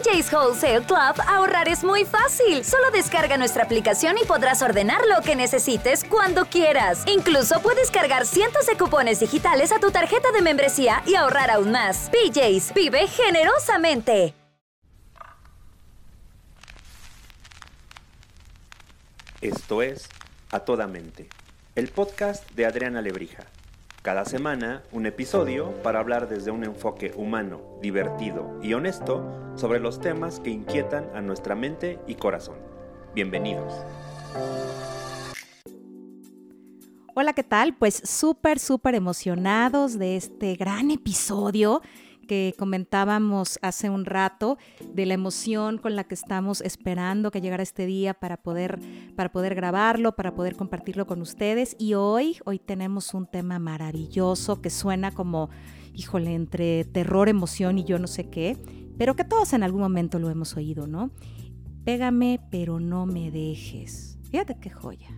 BJ's Wholesale Club, ahorrar es muy fácil. Solo descarga nuestra aplicación y podrás ordenar lo que necesites cuando quieras. Incluso puedes cargar cientos de cupones digitales a tu tarjeta de membresía y ahorrar aún más. BJ's, vive generosamente. Esto es A Toda Mente, el podcast de Adriana Lebrija. Cada semana un episodio para hablar desde un enfoque humano, divertido y honesto sobre los temas que inquietan a nuestra mente y corazón. Bienvenidos. Hola, ¿qué tal? Pues súper, súper emocionados de este gran episodio que comentábamos hace un rato, de la emoción con la que estamos esperando que llegara este día para poder, para poder grabarlo, para poder compartirlo con ustedes. Y hoy, hoy tenemos un tema maravilloso que suena como, híjole, entre terror, emoción y yo no sé qué, pero que todos en algún momento lo hemos oído, ¿no? Pégame, pero no me dejes. Fíjate qué joya.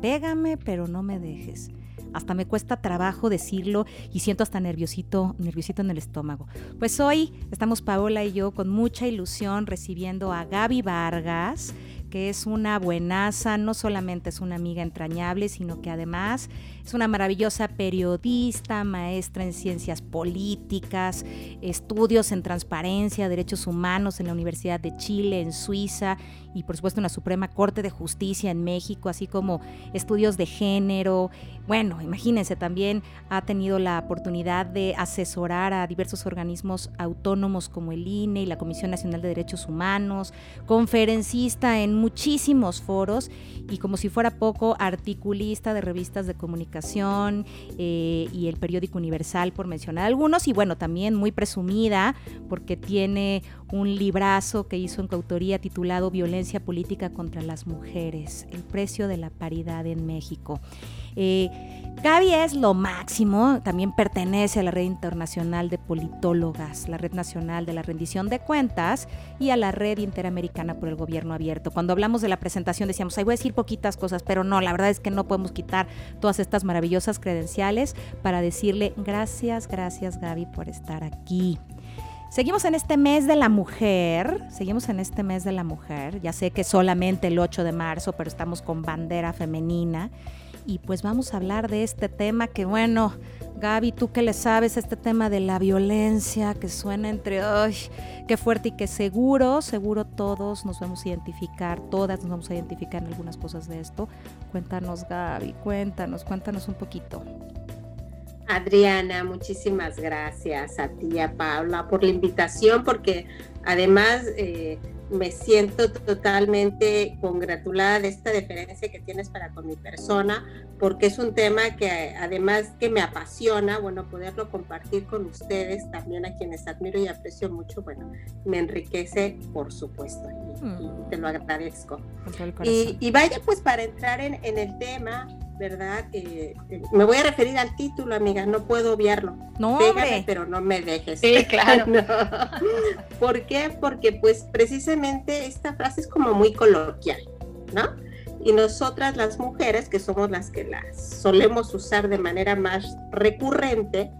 Pégame, pero no me dejes hasta me cuesta trabajo decirlo y siento hasta nerviosito, nerviosito en el estómago. Pues hoy estamos Paola y yo con mucha ilusión recibiendo a Gaby Vargas, que es una buenaza, no solamente es una amiga entrañable, sino que además es una maravillosa periodista, maestra en ciencias políticas, estudios en transparencia, derechos humanos en la Universidad de Chile, en Suiza y por supuesto en la Suprema Corte de Justicia en México, así como estudios de género. Bueno, imagínense, también ha tenido la oportunidad de asesorar a diversos organismos autónomos como el INE y la Comisión Nacional de Derechos Humanos, conferencista en muchísimos foros y como si fuera poco, articulista de revistas de comunicación eh, y el periódico Universal, por mencionar algunos, y bueno, también muy presumida porque tiene un librazo que hizo en coautoría titulado Violencia Política contra las Mujeres, el precio de la paridad en México. Eh, Gaby es lo máximo, también pertenece a la Red Internacional de Politólogas, la Red Nacional de la Rendición de Cuentas y a la Red Interamericana por el Gobierno Abierto. Cuando hablamos de la presentación decíamos, ahí voy a decir poquitas cosas, pero no, la verdad es que no podemos quitar todas estas maravillosas credenciales para decirle gracias, gracias Gaby por estar aquí. Seguimos en este mes de la mujer, seguimos en este mes de la mujer, ya sé que solamente el 8 de marzo, pero estamos con bandera femenina y pues vamos a hablar de este tema que bueno, Gaby, tú que le sabes este tema de la violencia que suena entre, ay, qué fuerte y qué seguro, seguro todos nos vamos a identificar, todas nos vamos a identificar en algunas cosas de esto. Cuéntanos Gaby, cuéntanos, cuéntanos un poquito. Adriana, muchísimas gracias a ti, a Paula, por la invitación, porque además eh, me siento totalmente congratulada de esta deferencia que tienes para con mi persona, porque es un tema que además que me apasiona, bueno, poderlo compartir con ustedes, también a quienes admiro y aprecio mucho, bueno, me enriquece, por supuesto, y, mm. te lo agradezco. Y, y, vaya pues para entrar en, en el tema, ¿verdad? Eh, me voy a referir al título, amiga, no puedo obviarlo. No, Pégame, pero no me dejes. Sí, claro. ¿Por qué? Porque pues precisamente esta frase es como muy coloquial, ¿no? Y nosotras las mujeres, que somos las que las solemos usar de manera más recurrente,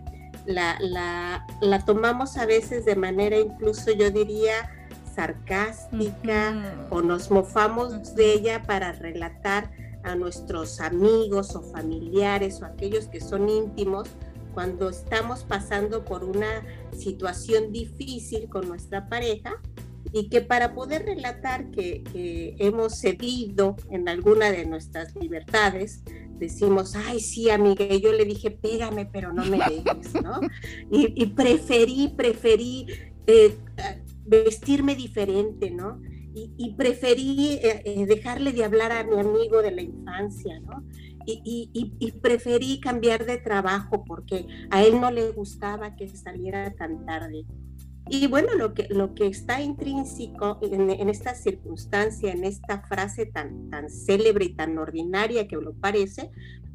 la, la, la tomamos a veces de manera incluso, yo diría, sarcástica o nos mofamos de ella para relatar a nuestros amigos o familiares o aquellos que son íntimos cuando estamos pasando por una situación difícil con nuestra pareja y que para poder relatar que, hemos cedido en alguna de nuestras libertades, decimos, ay, sí, amiga, yo le dije, pégame, pero no me dejes, ¿no? Y, preferí, preferí eh, vestirme diferente, ¿no? Y, preferí eh, eh, dejarle de hablar a mi amigo de la infancia, ¿no? Y, y, preferí cambiar de trabajo porque a él no le gustaba que saliera tan tarde. Y bueno, lo que, lo que está intrínseco en, en, esta circunstancia, en esta frase tan, tan célebre y tan ordinaria que lo parece,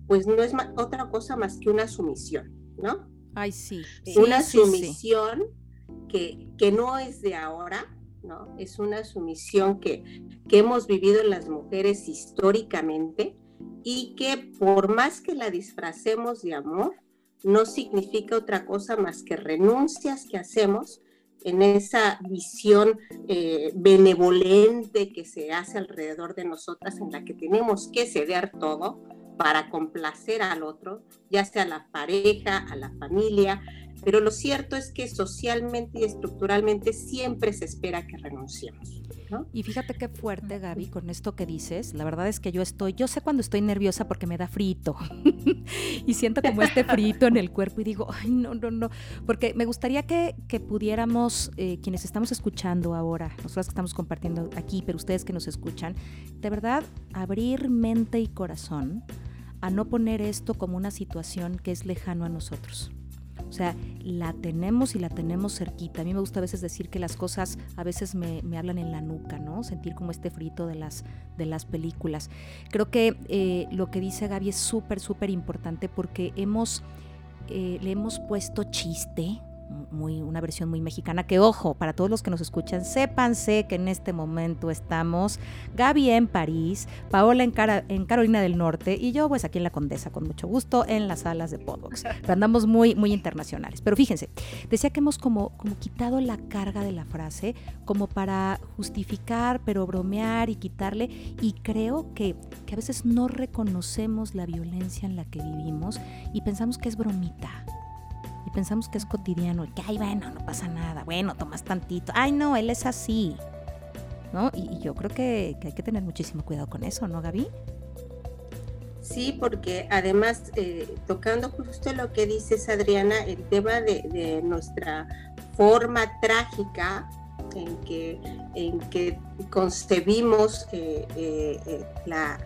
pues no es otra cosa más que una sumisión, ¿no? Ay, sí. Una sumisión Que, que no es de ahora, es una sumisión que, que hemos vivido las mujeres históricamente y que por más que la disfracemos de amor, no significa otra cosa más que renuncias que hacemos en esa visión eh, benevolente que se hace alrededor de nosotras, en la que tenemos que ceder todo para complacer al otro, ya sea a la pareja, a la familia, pero lo cierto es que socialmente y estructuralmente siempre se espera que renunciemos. Y fíjate qué fuerte, Gaby, con esto que dices. La verdad es que yo estoy, yo sé cuando estoy nerviosa porque me da frito. y siento como este frito en el cuerpo y digo, ay, no, no, no. Porque me gustaría que, pudiéramos, eh, quienes estamos escuchando ahora, nosotros que estamos compartiendo aquí, pero ustedes que nos escuchan, de verdad, abrir mente y corazón a no poner esto como una situación que es lejano a nosotros. O sea, la tenemos y la tenemos cerquita. A mí me gusta a veces decir que las cosas a veces me, hablan en la nuca, ¿no? Sentir como este frito de las, de las películas. Creo que eh, lo que dice Gaby es súper, súper importante porque hemos, eh, le hemos puesto chiste muy, una versión muy mexicana, que ojo, para todos los que nos escuchan, sépanse que en este momento estamos Gaby en París, Paola en, en Carolina del Norte y yo pues aquí en la Condesa, con mucho gusto, en las salas de Podbox. andamos muy, muy internacionales. Pero fíjense, decía que hemos como, como quitado la carga de la frase como para justificar, pero bromear y quitarle, y creo que, que a veces no reconocemos la violencia en la que vivimos y pensamos que es bromita y pensamos que es cotidiano, que, ay, bueno, no pasa nada, bueno, tomas tantito, ay, no, él es así, ¿no? Y, yo creo que, hay que tener muchísimo cuidado con eso, ¿no, Gaby? Sí, porque además, eh, tocando justo lo que dices, Adriana, el tema de, nuestra forma trágica en que, en que concebimos eh, eh,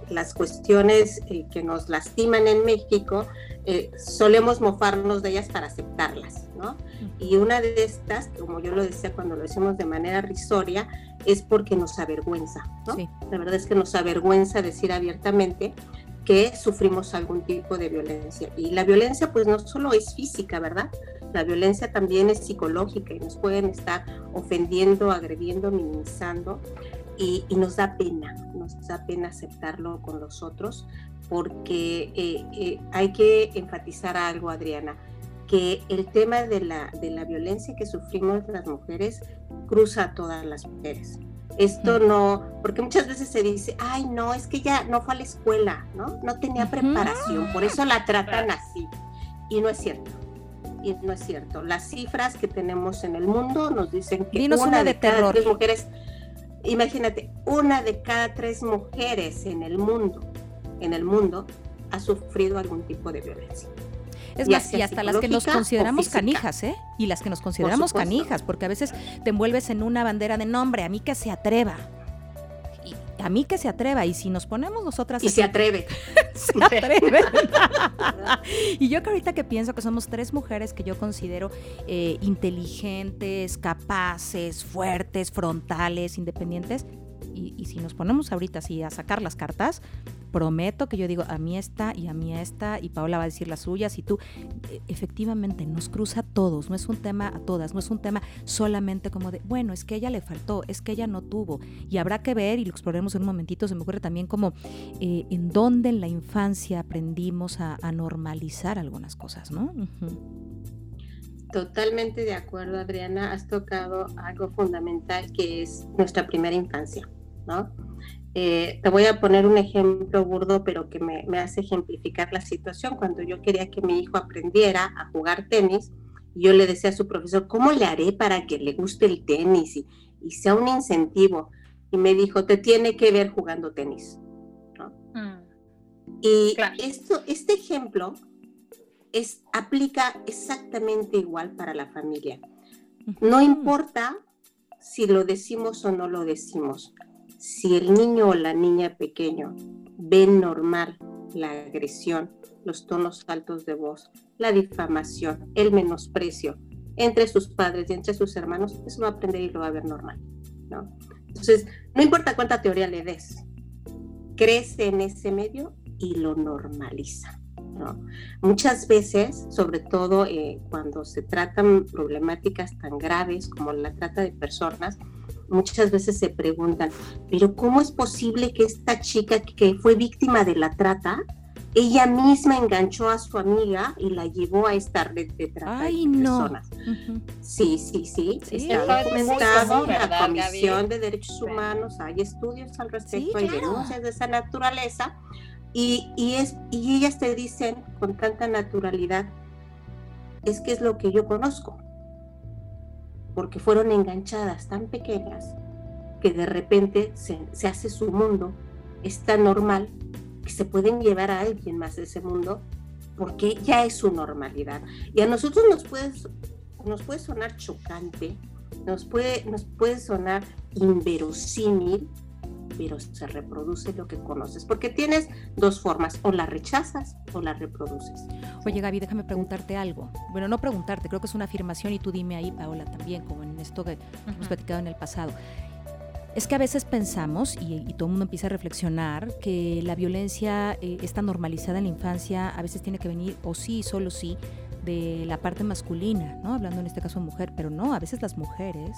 las cuestiones que nos lastiman en México, eh, solemos mofarnos de ellas para aceptarlas, ¿no? Y una de estas, como yo lo decía cuando lo decimos de manera risoria, es porque nos avergüenza, ¿no? La verdad es que nos avergüenza decir abiertamente que sufrimos algún tipo de violencia. Y la violencia pues no solo es física, ¿verdad? La violencia también es psicológica y nos pueden estar ofendiendo, agrediendo, minimizando. Y, y, nos da pena, nos da pena aceptarlo con los otros, porque eh, eh, hay que enfatizar algo, Adriana, que el tema de la, de la violencia que sufrimos las mujeres cruza a todas las mujeres. Esto no, porque muchas veces se dice, ay, no, es que ella no fue a la escuela, ¿no? No tenía preparación, por eso la tratan así. Y no es cierto. Y no es cierto. Las cifras que tenemos en el mundo nos dicen que una, de, cada tres mujeres, imagínate, una de cada tres mujeres en el mundo en el mundo ha sufrido algún tipo de violencia. Es más, y hasta las que nos consideramos canijas, ¿eh? Y las que nos consideramos canijas, porque a veces te envuelves en una bandera de nombre, a mí que se atreva. A mí que se atreva. Y si nos ponemos nosotras. Y se atreve. se atreve. y yo que ahorita que pienso que somos tres mujeres que yo considero eh, inteligentes, capaces, fuertes, frontales, independientes. Y, y si nos ponemos ahorita así a sacar las cartas, prometo que yo digo a mí esta y a mí esta y Paola va a decir las suyas y tú e, efectivamente nos cruza a todos, no es un tema a todas, no es un tema solamente como de, bueno, es que ella le faltó, es que ella no tuvo y habrá que ver y lo exploremos en un momentito, se me ocurre también como eh, en dónde en la infancia aprendimos a, normalizar algunas cosas, ¿no? Totalmente de acuerdo, Adriana. Has tocado algo fundamental que es nuestra primera infancia, ¿no? Eh, te voy a poner un ejemplo burdo, pero que me, hace ejemplificar la situación. Cuando yo quería que mi hijo aprendiera a jugar tenis, yo le decía a su profesor, ¿cómo le haré para que le guste el tenis y, sea un incentivo? Y me dijo, te tiene que ver jugando tenis. Mm. Y esto, este ejemplo es, aplica exactamente igual para la familia. No importa si lo decimos o no lo decimos si el niño o la niña pequeño ven normal la agresión, los tonos altos de voz, la difamación, el menosprecio entre sus padres y entre sus hermanos, eso va a aprender y lo va a ver normal, ¿no? Entonces, no importa cuánta teoría le des, crece en ese medio y lo normaliza. ¿no? Muchas veces, sobre todo eh, cuando se tratan problemáticas tan graves como la trata de personas, muchas veces se preguntan, pero ¿cómo es posible que esta chica que fue víctima de la trata ella misma enganchó a su amiga y la llevó a esta red de trata de personas. Sí, sí, sí. Está documentado en la Comisión de Derechos Humanos, hay estudios al respecto, hay denuncias de esa naturaleza. Y, y, es, y ellas te dicen con tanta naturalidad, es que es lo que yo conozco, porque fueron enganchadas tan pequeñas que de repente se, se hace su mundo, es tan normal que se pueden llevar a alguien más de ese mundo porque ya es su normalidad. Y a nosotros nos puede, nos puede sonar chocante, nos puede, nos puede sonar inverosímil, pero se reproduce lo que conoces, porque tienes dos formas, o la rechazas o la reproduces. Oye Gaby, déjame preguntarte algo. Bueno, no preguntarte, creo que es una afirmación y tú dime ahí, Paola, también, como en esto que hemos platicado en el pasado. Es que a veces pensamos, y, todo el mundo empieza a reflexionar, que la violencia eh, está normalizada en la infancia, a veces tiene que venir, o sí, solo sí, de la parte masculina, ¿no? Hablando en este caso de mujer, pero no, a veces las mujeres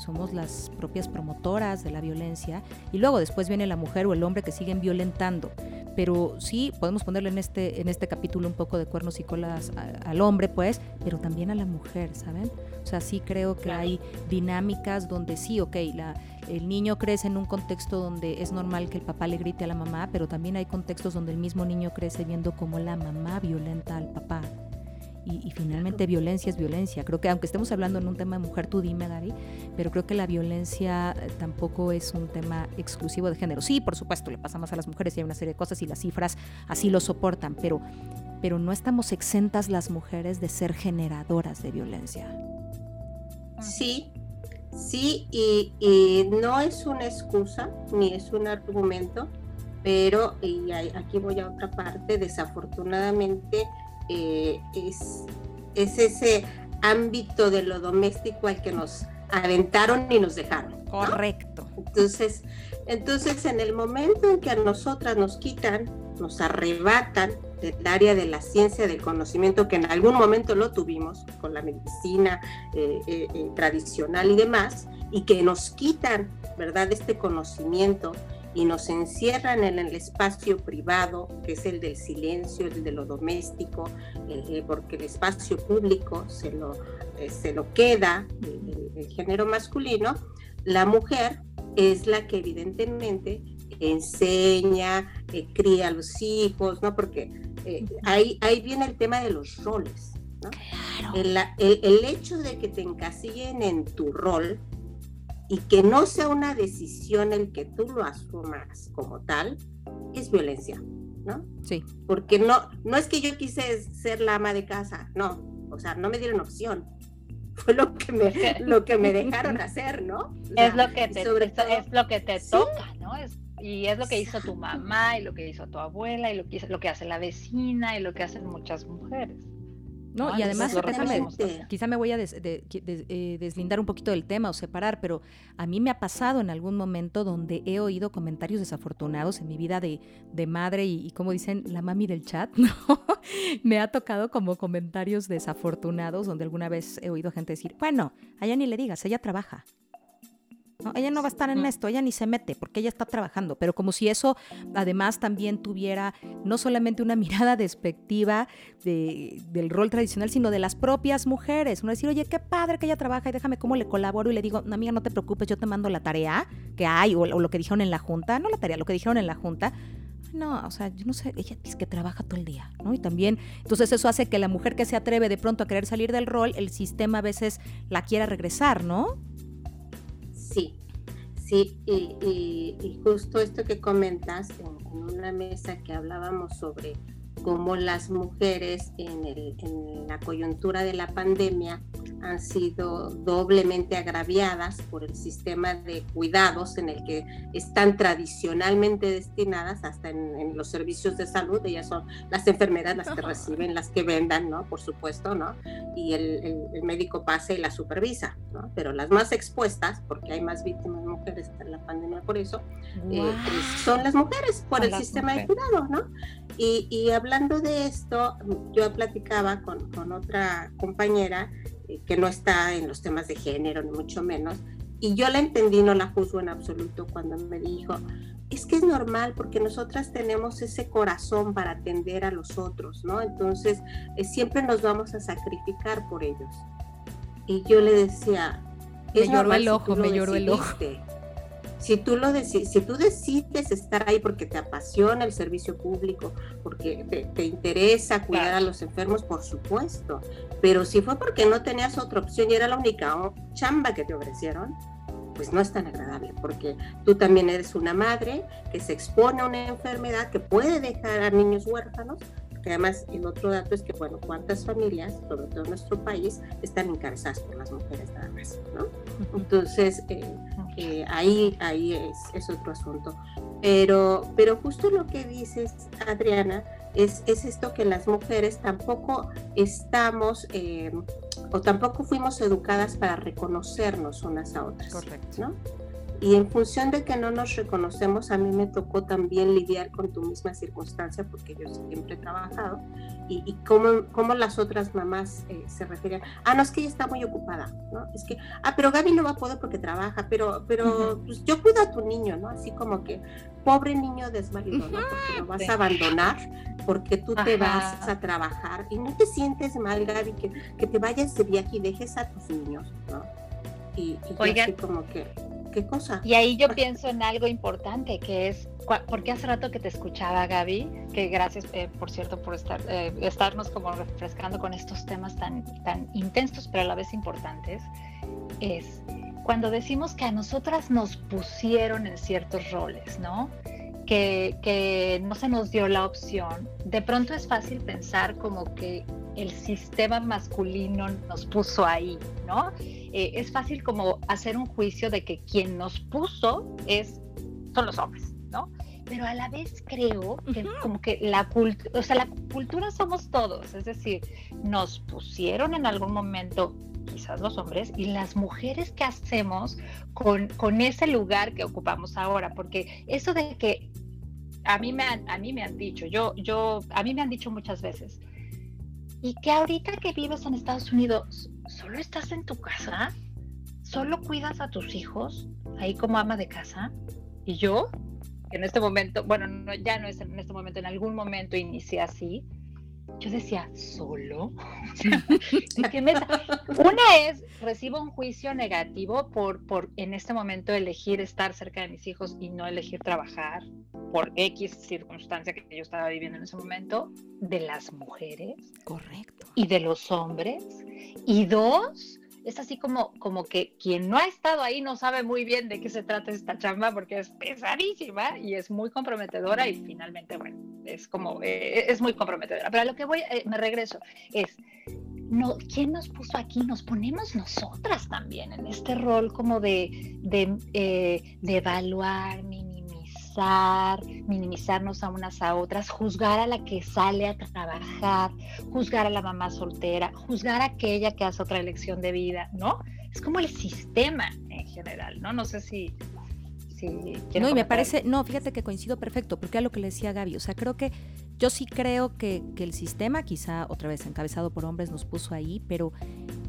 somos las propias promotoras de la violencia y luego después viene la mujer o el hombre que siguen violentando. Pero sí, podemos ponerle en este, en este capítulo un poco de cuernos y colas al hombre, pues, pero también a la mujer, ¿saben? O sea, sí creo que hay dinámicas donde sí, ok, la, el niño crece en un contexto donde es normal que el papá le grite a la mamá, pero también hay contextos donde el mismo niño crece viendo cómo la mamá violenta al papá y, finalmente violencia es violencia. Creo que aunque estemos hablando en un tema de mujer, tú dime, Gary, pero creo que la violencia eh, tampoco es un tema exclusivo de género. Sí, por supuesto, le pasa más a las mujeres y hay una serie de cosas y las cifras así lo soportan, pero, pero no estamos exentas las mujeres de ser generadoras de violencia. Sí, sí, y, no es una excusa ni es un argumento, pero, y aquí voy a otra parte, desafortunadamente, eh, es, es ese ámbito de lo doméstico al que nos aventaron y nos dejaron. Correcto. Entonces, entonces, en el momento en que a nosotras nos quitan, nos arrebatan del área de la ciencia, del conocimiento, que en algún momento lo tuvimos con la medicina eh, eh, tradicional y demás, y que nos quitan, ¿verdad?, este conocimiento y nos encierran en el espacio privado, que es el del silencio, el de lo doméstico, eh, porque el espacio público se lo, eh, se lo queda el, género masculino, la mujer es la que evidentemente enseña, eh, cría a los hijos, ¿no? Porque ahí, ahí viene el tema de los roles. ¿no? El, el, el, hecho de que te encasillen en tu rol y que no sea una decisión el que tú lo asumas como tal, es violencia, ¿no? Sí. Porque no, no es que yo quise ser la ama de casa, no, o sea, no me dieron opción. Fue lo que me, lo que me dejaron hacer, ¿no? es, lo que te, es lo que te toca, ¿no? y es lo que hizo tu mamá y lo que hizo tu abuela y lo que, lo que hace la vecina y lo que hacen muchas mujeres. No, y además, quizá me voy a eh, deslindar un poquito del tema o separar, pero a mí me ha pasado en algún momento donde he oído comentarios desafortunados en mi vida de, madre y, como dicen, la mami del chat, ¿no? me ha tocado como comentarios desafortunados donde alguna vez he oído gente decir, bueno, a ella ni le digas, ella trabaja. Ella no va a estar en esto, ella ni se mete porque ella está trabajando, pero como si eso además también tuviera no solamente una mirada despectiva del rol tradicional, sino de las propias mujeres. Uno decir, oye, qué padre que ella trabaja y déjame cómo le colaboro y le digo, amiga, no te preocupes, yo te mando la tarea que hay o, lo que dijeron en la junta, no la tarea, lo que dijeron en la junta. No, o sea, yo no sé, ella dice que trabaja todo el día, ¿no? Y también, entonces eso hace que la mujer que se atreve de pronto a querer salir del rol, el sistema a veces la quiera regresar, ¿no? Sí, sí, y, justo esto que comentas en, una mesa que hablábamos sobre cómo las mujeres en, en, la coyuntura de la pandemia han sido doblemente agraviadas por el sistema de cuidados en el que están tradicionalmente destinadas hasta en, los servicios de salud. Ellas son las enfermeras las que reciben, las que vendan, ¿no? Por supuesto, ¿no? Y el, el, médico pasa y la supervisa, ¿no? Pero las más expuestas, porque hay más víctimas mujeres en la pandemia por eso, eh, pues, son las mujeres por el sistema de cuidado, ¿no? Y, y, hablando de esto, yo platicaba con, con otra compañera que no está en los temas de género, ni mucho menos, y yo la entendí, no la juzgo en absoluto cuando me dijo, es que es normal porque nosotras tenemos ese corazón para atender a los otros, ¿no? Entonces, eh, siempre nos vamos a sacrificar por ellos. Y yo le decía, me lloró el ojo, me lloró el ojo. Si tú, lo si tú decides estar ahí porque te apasiona el servicio público, porque te, interesa cuidar a los enfermos, por supuesto. Pero si fue porque no tenías otra opción y era la única chamba que te ofrecieron, pues no es tan agradable, porque tú también eres una madre que se expone a una enfermedad que puede dejar a niños huérfanos, que además el otro dato es que, bueno, cuántas familias, sobre todo en nuestro país, están encabezadas por las mujeres nada más, ¿no? Entonces, eh, eh, ahí, ahí es, es, otro asunto. Pero, pero justo lo que dices, Adriana, es, es esto que las mujeres tampoco estamos... Eh, o tampoco fuimos educadas para reconocernos unas a otras. Correcto. ¿no? Y en función de que no nos reconocemos, a mí me tocó también lidiar con tu misma circunstancia, porque yo siempre he trabajado, y, y cómo, cómo, las otras mamás eh, se referían, ah, no, es que ella está muy ocupada, ¿no? Es que, ah, pero Gaby no va a poder porque trabaja, pero, pero pues, yo cuido a tu niño, ¿no? Así como que, pobre niño desvalido, ¿no? Porque lo vas a abandonar, porque tú te vas a trabajar, y no te sientes mal, Gaby, que, que te vayas de viaje y dejes a tus niños, ¿no? Y, y así como que ¿Qué cosa? Y ahí yo pienso en algo importante, que es, porque hace rato que te escuchaba, Gaby, que gracias, eh, por cierto, por estar, eh, estarnos como refrescando con estos temas tan, tan intensos, pero a la vez importantes, es cuando decimos que a nosotras nos pusieron en ciertos roles, ¿no? Que, que no se nos dio la opción, de pronto es fácil pensar como que el sistema masculino nos puso ahí, ¿no? Eh, es fácil como hacer un juicio de que quien nos puso es, son los hombres. Pero a la vez creo que como que la cultura, o sea, la cultura somos todos, es decir, nos pusieron en algún momento quizás los hombres y las mujeres que hacemos con, con ese lugar que ocupamos ahora, porque eso de que a mí me han, a mí me han dicho, yo, yo, a mí me han dicho muchas veces, y que ahorita que vives en Estados Unidos, ¿solo estás en tu casa? ¿Solo cuidas a tus hijos ahí como ama de casa? Y yo, en este momento, bueno, ya no es en este momento, en algún momento inicié así, yo decía, ¿solo? Una es, recibo un juicio negativo por, por en este momento elegir estar cerca de mis hijos y no elegir trabajar por X circunstancia que yo estaba viviendo en ese momento, de las mujeres. Correcto. Y de los hombres. Y dos, es así como, como que quien no ha estado ahí no sabe muy bien de qué se trata esta chamba porque es pesadísima y es muy comprometedora y finalmente, bueno, es como, eh, es muy comprometedora. Pero a lo que voy, eh, me regreso, es, no, ¿quién nos puso aquí? Nos ponemos nosotras también en este rol como de, de, eh, de evaluar, minimizarnos a unas a otras, juzgar a la que sale a trabajar, juzgar a la mamá soltera, juzgar a aquella que hace otra elección de vida, ¿no? Es como el sistema en general, ¿no? No sé si... si no, y me parece, no, fíjate que coincido perfecto, porque es lo que le decía Gaby, o sea, creo que yo sí creo que, que el sistema, quizá otra vez encabezado por hombres, nos puso ahí, pero,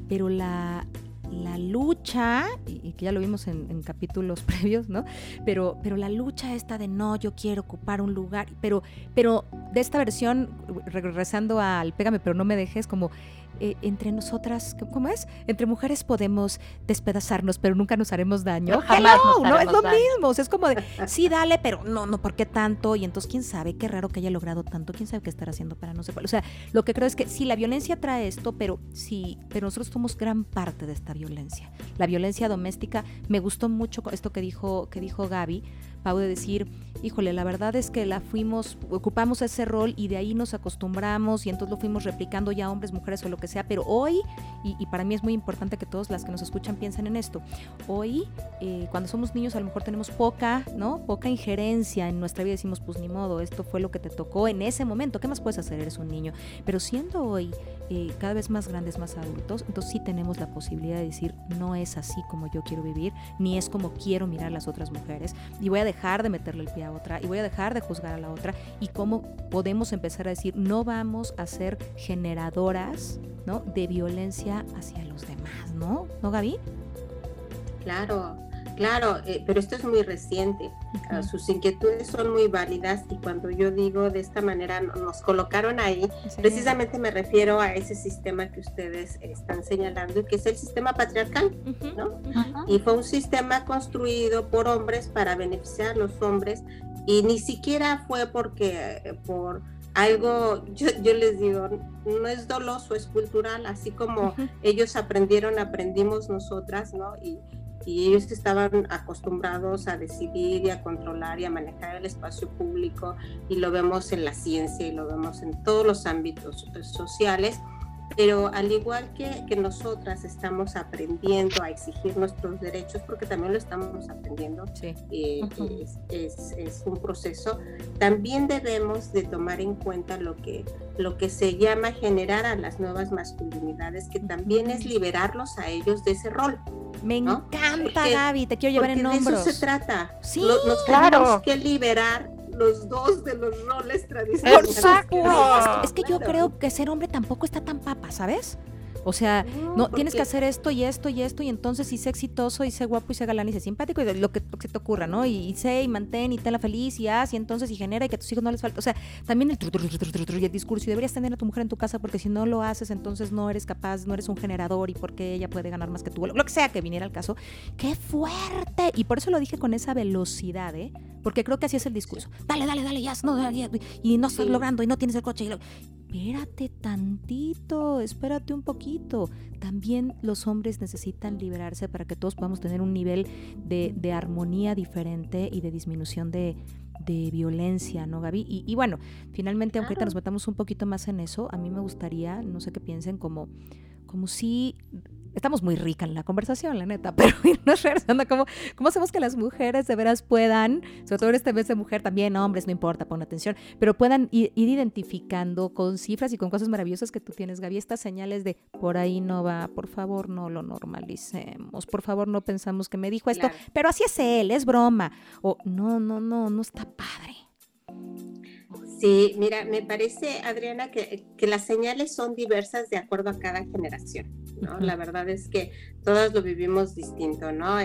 pero la, la lucha, y, que ya lo vimos en, capítulos previos, ¿no? Pero, pero la lucha esta de no, yo quiero ocupar un lugar, pero, pero de esta versión, regresando al Pégame, pero no me dejes, como eh, entre nosotras, ¿cómo es? Entre mujeres podemos despedazarnos, pero nunca nos haremos daño. No, no, es lo mismo. es como de, sí, dale, pero no, no, ¿por qué tanto? Y entonces, ¿quién sabe? Qué raro que haya logrado tanto. ¿Quién sabe qué estará haciendo para no sé O sea, lo que creo es que sí, la violencia trae esto, pero sí, pero nosotros somos gran parte de esta violencia. La violencia doméstica, me gustó mucho esto que dijo, que dijo Gaby, Pau, de decir, híjole, la verdad es que la fuimos, ocupamos ese rol y de ahí nos acostumbramos y entonces lo fuimos replicando ya hombres, mujeres o lo que sea, pero hoy, y, para mí es muy importante que todas las que nos escuchan piensen en esto, hoy, eh, cuando somos niños a lo mejor tenemos poca, ¿no? Poca injerencia en nuestra vida, decimos, pues ni modo, esto fue lo que te tocó en ese momento, ¿qué más puedes hacer? Eres un niño, pero siendo hoy eh, cada vez más grandes, más adultos, entonces sí tenemos la posibilidad de decir, no es así como yo quiero vivir, ni es como quiero mirar a las otras mujeres, y voy a dejar de meterle el pie a otra, y voy a dejar de juzgar a la otra, y cómo podemos empezar a decir, no vamos a ser generadoras ¿no? de violencia hacia los demás, ¿no? ¿No, Gaby? Claro, Claro, eh, pero esto es muy reciente. Ah, sus inquietudes son muy válidas y cuando yo digo de esta manera nos colocaron ahí, precisamente me refiero a ese sistema que ustedes están señalando, que es el sistema patriarcal, ¿no? Y fue un sistema construido por hombres para beneficiar a los hombres y ni siquiera fue porque por algo, yo, yo, les digo, no es doloso, es cultural, así como ellos aprendieron, aprendimos nosotras, ¿no? Y, y ellos estaban acostumbrados a decidir y a controlar y a manejar el espacio público y lo vemos en la ciencia y lo vemos en todos los ámbitos sociales pero al igual que, que, nosotras estamos aprendiendo a exigir nuestros derechos, porque también lo estamos aprendiendo, eh, es, es, un proceso, también debemos de tomar en cuenta lo que, lo que se llama generar a las nuevas masculinidades, que también es liberarlos a ellos de ese rol. Me encanta, Gaby, te quiero llevar en hombros. De eso se trata. Sí, nos tenemos que liberar los dos de los roles tradicionales. Es que yo creo que ser hombre tampoco está tan papa, ¿sabes? O sea, no, tienes que hacer esto y esto y esto y entonces si sé exitoso y sé guapo y sé galán y sé simpático y lo que, se te ocurra, ¿no? Y, sé y mantén y la feliz y haz y entonces y genera y que a tus hijos no les falta. O sea, también el, y el discurso y deberías tener a tu mujer en tu casa porque si no lo haces entonces no eres capaz, no eres un generador y porque ella puede ganar más que tú. Lo, lo que sea que viniera al caso. ¡Qué fuerte! Y por eso lo dije con esa velocidad, ¿eh? Porque creo que así es el discurso. Dale, dale, dale, ya, no, y no estás logrando y no tienes el coche. Espérate tantito, espérate un poquito. También los hombres necesitan liberarse para que todos podamos tener un nivel de, armonía diferente y de disminución de, violencia, ¿no, Gaby? Y, bueno, finalmente, aunque ahorita nos metamos un poquito más en eso, a mí me gustaría, no sé qué piensen, como, como si estamos muy ricas en la conversación, la neta, pero irnos regresando, ¿cómo, ¿cómo hacemos que las mujeres de veras puedan, sobre todo en este mes de mujer también, hombres, no importa, pon atención, pero puedan ir, identificando con cifras y con cosas maravillosas que tú tienes, Gaby, estas señales de por ahí no va, por favor no lo normalicemos, por favor no pensamos que me dijo esto, pero así es él, es broma, o no, no, no, no está padre. Sí, mira, me parece, Adriana, que, que, las señales son diversas de acuerdo a cada generación, ¿no? La verdad es que todos lo vivimos distinto, ¿no?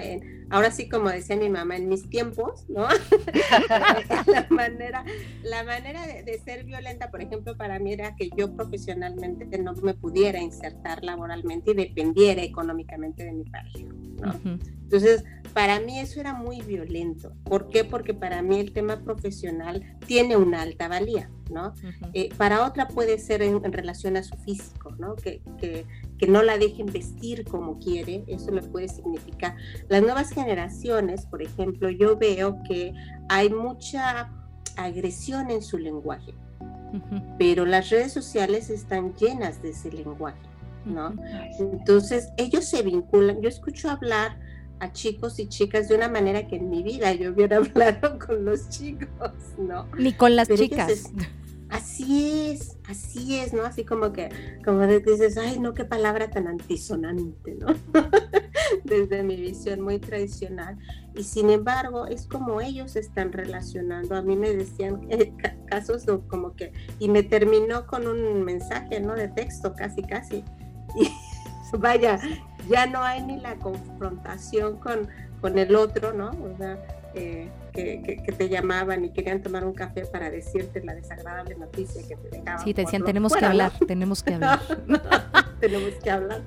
ahora sí, como decía mi mamá, en mis tiempos, ¿no? la manera, la manera de, ser violenta, por ejemplo, para mí era que yo profesionalmente no me pudiera insertar laboralmente y dependiera económicamente de mi pareja, ¿no? Entonces, para mí eso era muy violento. ¿Por qué? Porque para mí el tema profesional tiene una alta valía, ¿no? Eh, para otra puede ser en, relación a su físico, ¿no? Que, que, que, no la dejen vestir como quiere, eso le puede significar. Las nuevas generaciones, por ejemplo, yo veo que hay mucha agresión en su lenguaje, pero las redes sociales están llenas de ese lenguaje, ¿no? Entonces, ellos se vinculan, yo escucho hablar a chicos y chicas de una manera que en mi vida yo hubiera hablado con los chicos, ¿no? Ni con las chicas. Así es, así es, ¿no? Así como que, como dices, ay, no, qué palabra tan antisonante, ¿no? Desde mi visión muy tradicional. Y sin embargo, es como ellos están relacionando. A mí me decían eh, casos como que, y me terminó con un mensaje, ¿no? De texto, casi, casi. Y vaya, ya no hay ni la confrontación con, con el otro, ¿no? O sea, eh, que, que, te llamaban y querían tomar un café para decirte la desagradable noticia que te dejaban. Sí, te decían, tenemos que hablar, tenemos que hablar. tenemos que hablar.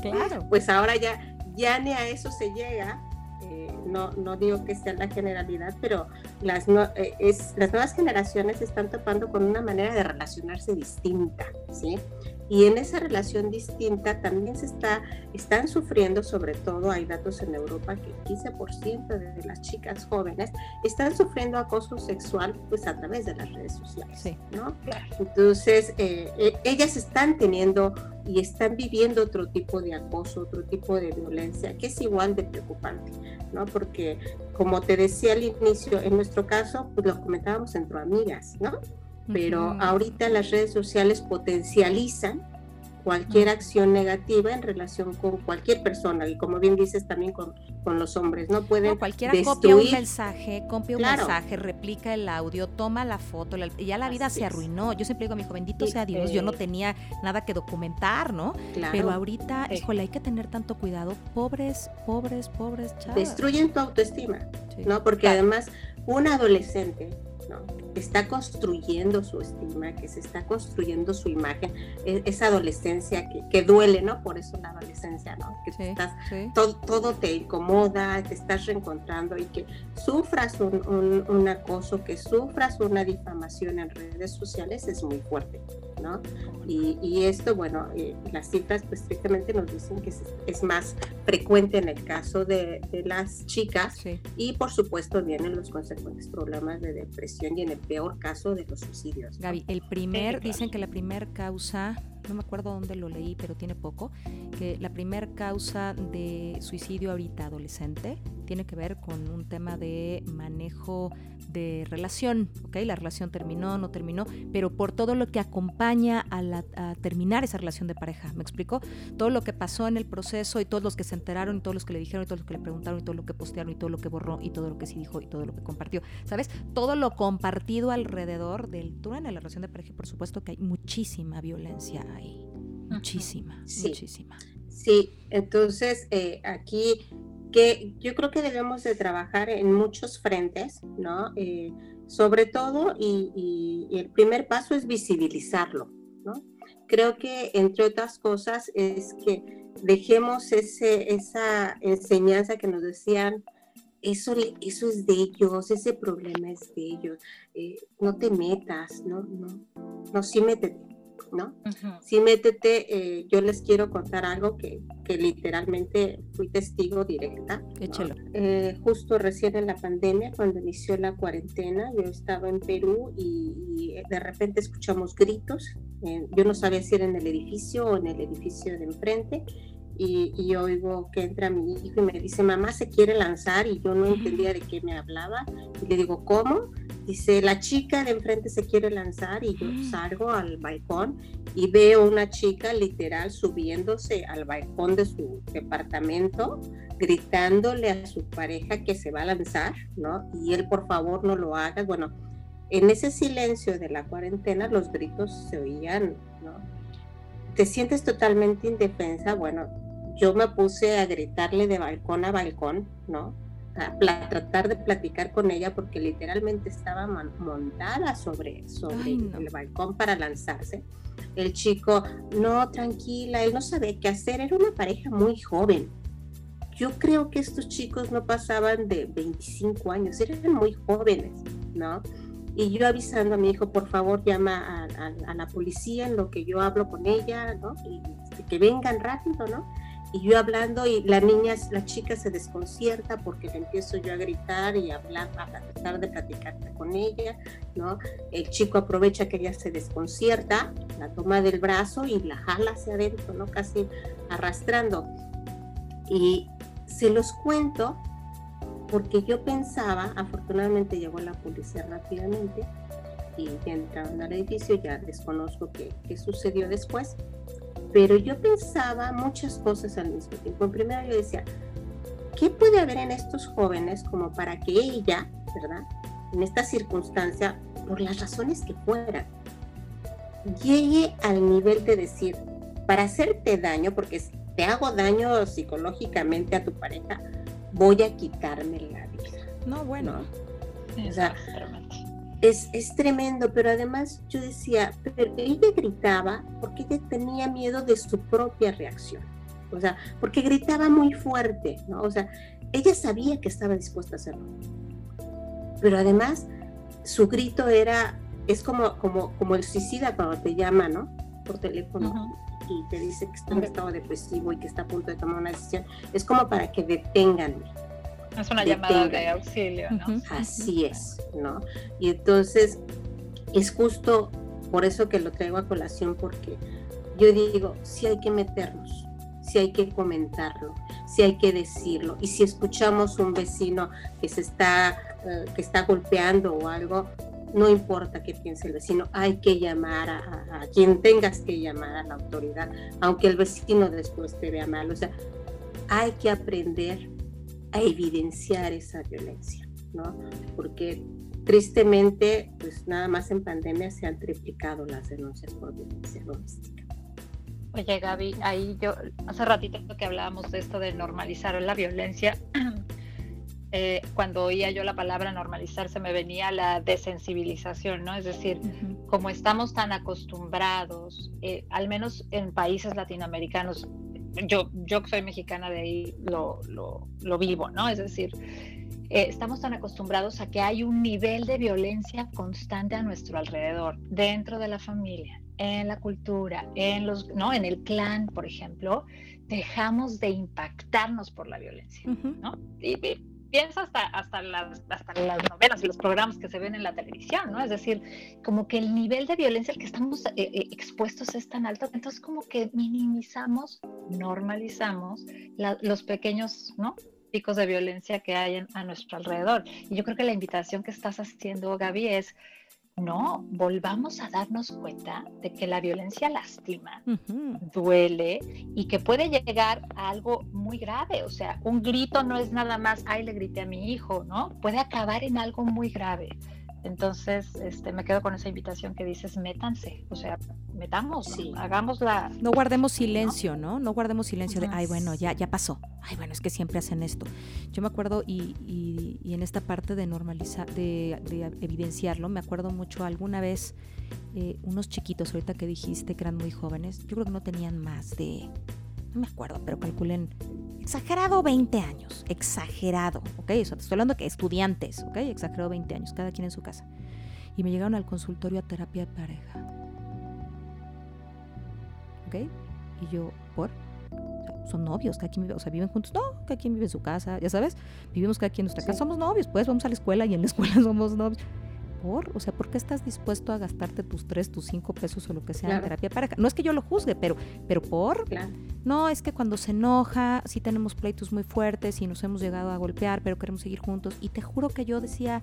Claro. Pues ahora ya, ya ni a eso se llega. Eh, no, no digo que sea la generalidad, pero las, no, eh, es, las nuevas generaciones están topando con una manera de relacionarse distinta, ¿sí? Y en esa relación distinta también se está, están sufriendo, sobre todo hay datos en Europa que el 15% de las chicas jóvenes están sufriendo acoso sexual pues a través de las redes sociales. ¿no? Entonces, eh, eh, ellas están teniendo y están viviendo otro tipo de acoso, otro tipo de violencia, que es igual de preocupante, ¿no? Porque, como te decía al inicio, en nuestro caso, pues lo comentábamos entre amigas, ¿no? Pero ahorita las redes sociales potencializan cualquier acción negativa en relación con cualquier persona y como bien dices también con, con los hombres, no pueden no, cualquiera copia un mensaje, copia un mensaje, replica el audio, toma la foto, y ya la vida se arruinó. Yo siempre digo a mi hijo, bendito sea Dios, yo no tenía nada que documentar, ¿no? Pero ahorita, híjole, hay que tener tanto cuidado, pobres, pobres, pobres chavos. Destruyen tu autoestima, ¿no? Porque además un adolescente que está construyendo su estima, que se está construyendo su imagen, e, esa adolescencia que, duele, ¿no? Por eso la adolescencia, ¿no? Que estás, Todo, todo, te incomoda, te estás reencontrando y que sufras un, un, acoso, que sufras una difamación en redes sociales es muy fuerte, ¿no? Y, y esto, bueno, eh, las cifras pues estrictamente nos dicen que es, más frecuente en el caso de, de las chicas y por supuesto vienen los consecuentes problemas de depresión y en el peor caso de los suicidios. Gaby, el primer, dicen que la primera causa, no me acuerdo dónde lo leí, pero tiene poco, que la primera causa de suicidio ahorita adolescente tiene que ver con un tema de manejo de relación, ¿ok? La relación terminó, no terminó, pero por todo lo que acompaña a, la, terminar esa relación de pareja, ¿me explico? Todo lo que pasó en el proceso y todos los que se enteraron y todos los que le dijeron y todos los que le preguntaron y todo lo que postearon y todo lo que borró y todo lo que sí dijo y todo lo que compartió, ¿sabes? Todo lo compartido alrededor del tú en la relación de pareja, por supuesto que hay muchísima violencia ahí, muchísima, muchísima. Sí, entonces eh, aquí que yo creo que debemos de trabajar en muchos frentes, ¿no? Eh, sobre todo, y, el primer paso es visibilizarlo, ¿no? Creo que, entre otras cosas, es que dejemos ese, esa enseñanza que nos decían, eso, eso es de ellos, ese problema es de ellos, eh, no te metas, ¿no? No, no, sí métete, ¿no? Sí, métete, eh, yo les quiero contar algo que, que literalmente fui testigo directa. Échelo. Eh, justo recién en la pandemia, cuando inició la cuarentena, yo estaba en Perú y, de repente escuchamos gritos. yo no sabía si era en el edificio o en el edificio de enfrente. Y, y, oigo que entra mi hijo y me dice, mamá se quiere lanzar y yo no entendía de qué me hablaba. Y le digo, ¿cómo? Dice, la chica de enfrente se quiere lanzar y yo mm. salgo al balcón y veo una chica literal subiéndose al balcón de su departamento, gritándole a su pareja que se va a lanzar, ¿no? Y él por favor no lo haga. Bueno, en ese silencio de la cuarentena los gritos se oían, ¿no? Te sientes totalmente indefensa. Bueno, yo me puse a gritarle de balcón a balcón, ¿no? A tratar de platicar con ella porque literalmente estaba montada sobre, sobre el balcón para lanzarse. El chico, no, tranquila, él no sabía qué hacer, era una pareja muy joven. Yo creo que estos chicos no pasaban de 25 años, eran muy jóvenes, ¿no? Y yo avisando a mi hijo, por favor, llama a, la policía en lo que yo hablo con ella, ¿no? Y que vengan rápido, ¿no? Y yo hablando y la niña, la chica se desconcierta porque le empiezo yo a gritar y a hablar, a tratar de platicar con ella, ¿no? El chico aprovecha que ella se desconcierta, la toma del brazo y la jala hacia adentro, ¿no? Casi arrastrando. Y se los cuento porque yo pensaba, afortunadamente llegó la policía rápidamente y ya entraron al edificio, ya desconozco qué, qué sucedió después, pero yo pensaba muchas cosas al mismo tiempo. En primera yo decía, ¿qué puede haber en estos jóvenes como para que ella, ¿verdad? En esta circunstancia, por las razones que fueran, llegue al nivel de decir, para hacerte daño, porque te hago daño psicológicamente a tu pareja, voy a quitarme la vida. No, bueno. O sea, es, tremendo, pero además yo decía, pero ella gritaba porque ella tenía miedo de su propia reacción, o sea, porque gritaba muy fuerte, ¿no? O sea, ella sabía que estaba dispuesta a hacerlo, pero además su grito era, es como, como, como el suicida cuando te llama, ¿no? Por teléfono. Y te dice que está en estado depresivo y que está a punto de tomar una decisión. Es como para que detengan, es una llamada de auxilio, ¿no? Así es, ¿no? Y entonces es justo por eso que lo traigo a colación, porque yo digo, si hay que meternos, si hay que comentarlo, si hay que decirlo. Y si escuchamos un vecino que se está, eh, que está golpeando o algo, no importa qué piense el vecino, hay que llamar a, quien tengas que llamar a la autoridad, aunque el vecino después te vea mal. O sea, hay que aprender a evidenciar esa violencia, ¿no? Porque tristemente, pues nada más en pandemia se han triplicado las denuncias por violencia doméstica. Oye, Gaby, ahí yo, hace ratito que hablábamos de esto de normalizar la violencia, eh, cuando oía yo la palabra normalizar se me venía la desensibilización, ¿no? Es decir, como estamos tan acostumbrados, eh, al menos en países latinoamericanos, yo, yo que soy mexicana de ahí lo, lo, lo vivo, ¿no? Es decir, eh, estamos tan acostumbrados a que hay un nivel de violencia constante a nuestro alrededor, dentro de la familia, en la cultura, en los, ¿no? En el clan, por ejemplo, dejamos de impactarnos por la violencia, ¿no? Y, piensa hasta, hasta, las, hasta las novelas y los programas que se ven en la televisión, ¿no? Es decir, como que el nivel de violencia al que estamos eh, eh, expuestos es tan alto, entonces como que minimizamos, normalizamos los pequeños, ¿no? picos de violencia que hay a nuestro alrededor. Y yo creo que la invitación que estás haciendo, Gaby, es no, volvamos a darnos cuenta de que la violencia lastima, duele y que puede llegar a algo muy grave. O sea, un grito no es nada más, ay, le grité a mi hijo, ¿no? Puede acabar en algo muy grave. Entonces, este, me quedo con esa invitación que dices, métanse, o sea, metamos, sí. hagámosla. No guardemos silencio, ¿no? No guardemos silencio de, ay, bueno, ya, ya pasó. Ay, bueno, es que siempre hacen esto. Yo me acuerdo, y, y, en esta parte de normalizar, de, evidenciarlo, me acuerdo mucho alguna vez eh, unos chiquitos, ahorita que dijiste que eran muy jóvenes, yo creo que no tenían más de, no me acuerdo, pero calculen exagerado 20 años, exagerado, ¿ok? O sea, te estoy hablando que estudiantes, ¿ok? Exagerado 20 años, cada quien en su casa. Y me llegaron al consultorio a terapia de pareja. ¿Ok? Y yo, ¿por? son novios, cada quien vive, o sea, viven juntos, no, cada quien vive en su casa, ya sabes, vivimos cada quien en nuestra casa, somos novios, pues vamos a la escuela y en la escuela somos novios. O sea, ¿por qué estás dispuesto a gastarte tus tres, tus cinco pesos o lo que sea en terapia pareja? No es que yo lo juzgue, pero, pero ¿por? No, es que cuando se enoja, sí tenemos pleitos muy fuertes y nos hemos llegado a golpear, pero queremos seguir juntos. Y te juro que yo decía,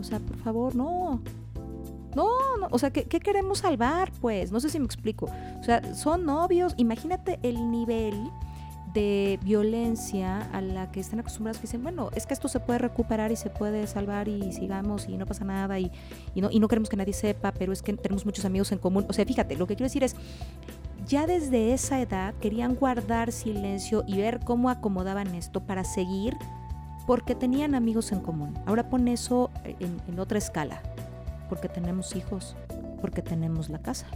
o sea, por favor, no. No, no, o sea, ¿qué, ¿qué queremos salvar? Pues, no sé si me explico. O sea, son novios, imagínate el nivel de violencia a la que están acostumbrados que dicen, bueno, es que esto se puede recuperar y se puede salvar y sigamos y no pasa nada y, no, y no queremos que nadie sepa, pero es que tenemos muchos amigos en común. O sea, fíjate, lo que quiero decir es, ya desde esa edad querían guardar silencio y ver cómo acomodaban esto para seguir porque tenían amigos en común. Ahora pon eso en, en otra escala, porque tenemos hijos, porque tenemos la casa,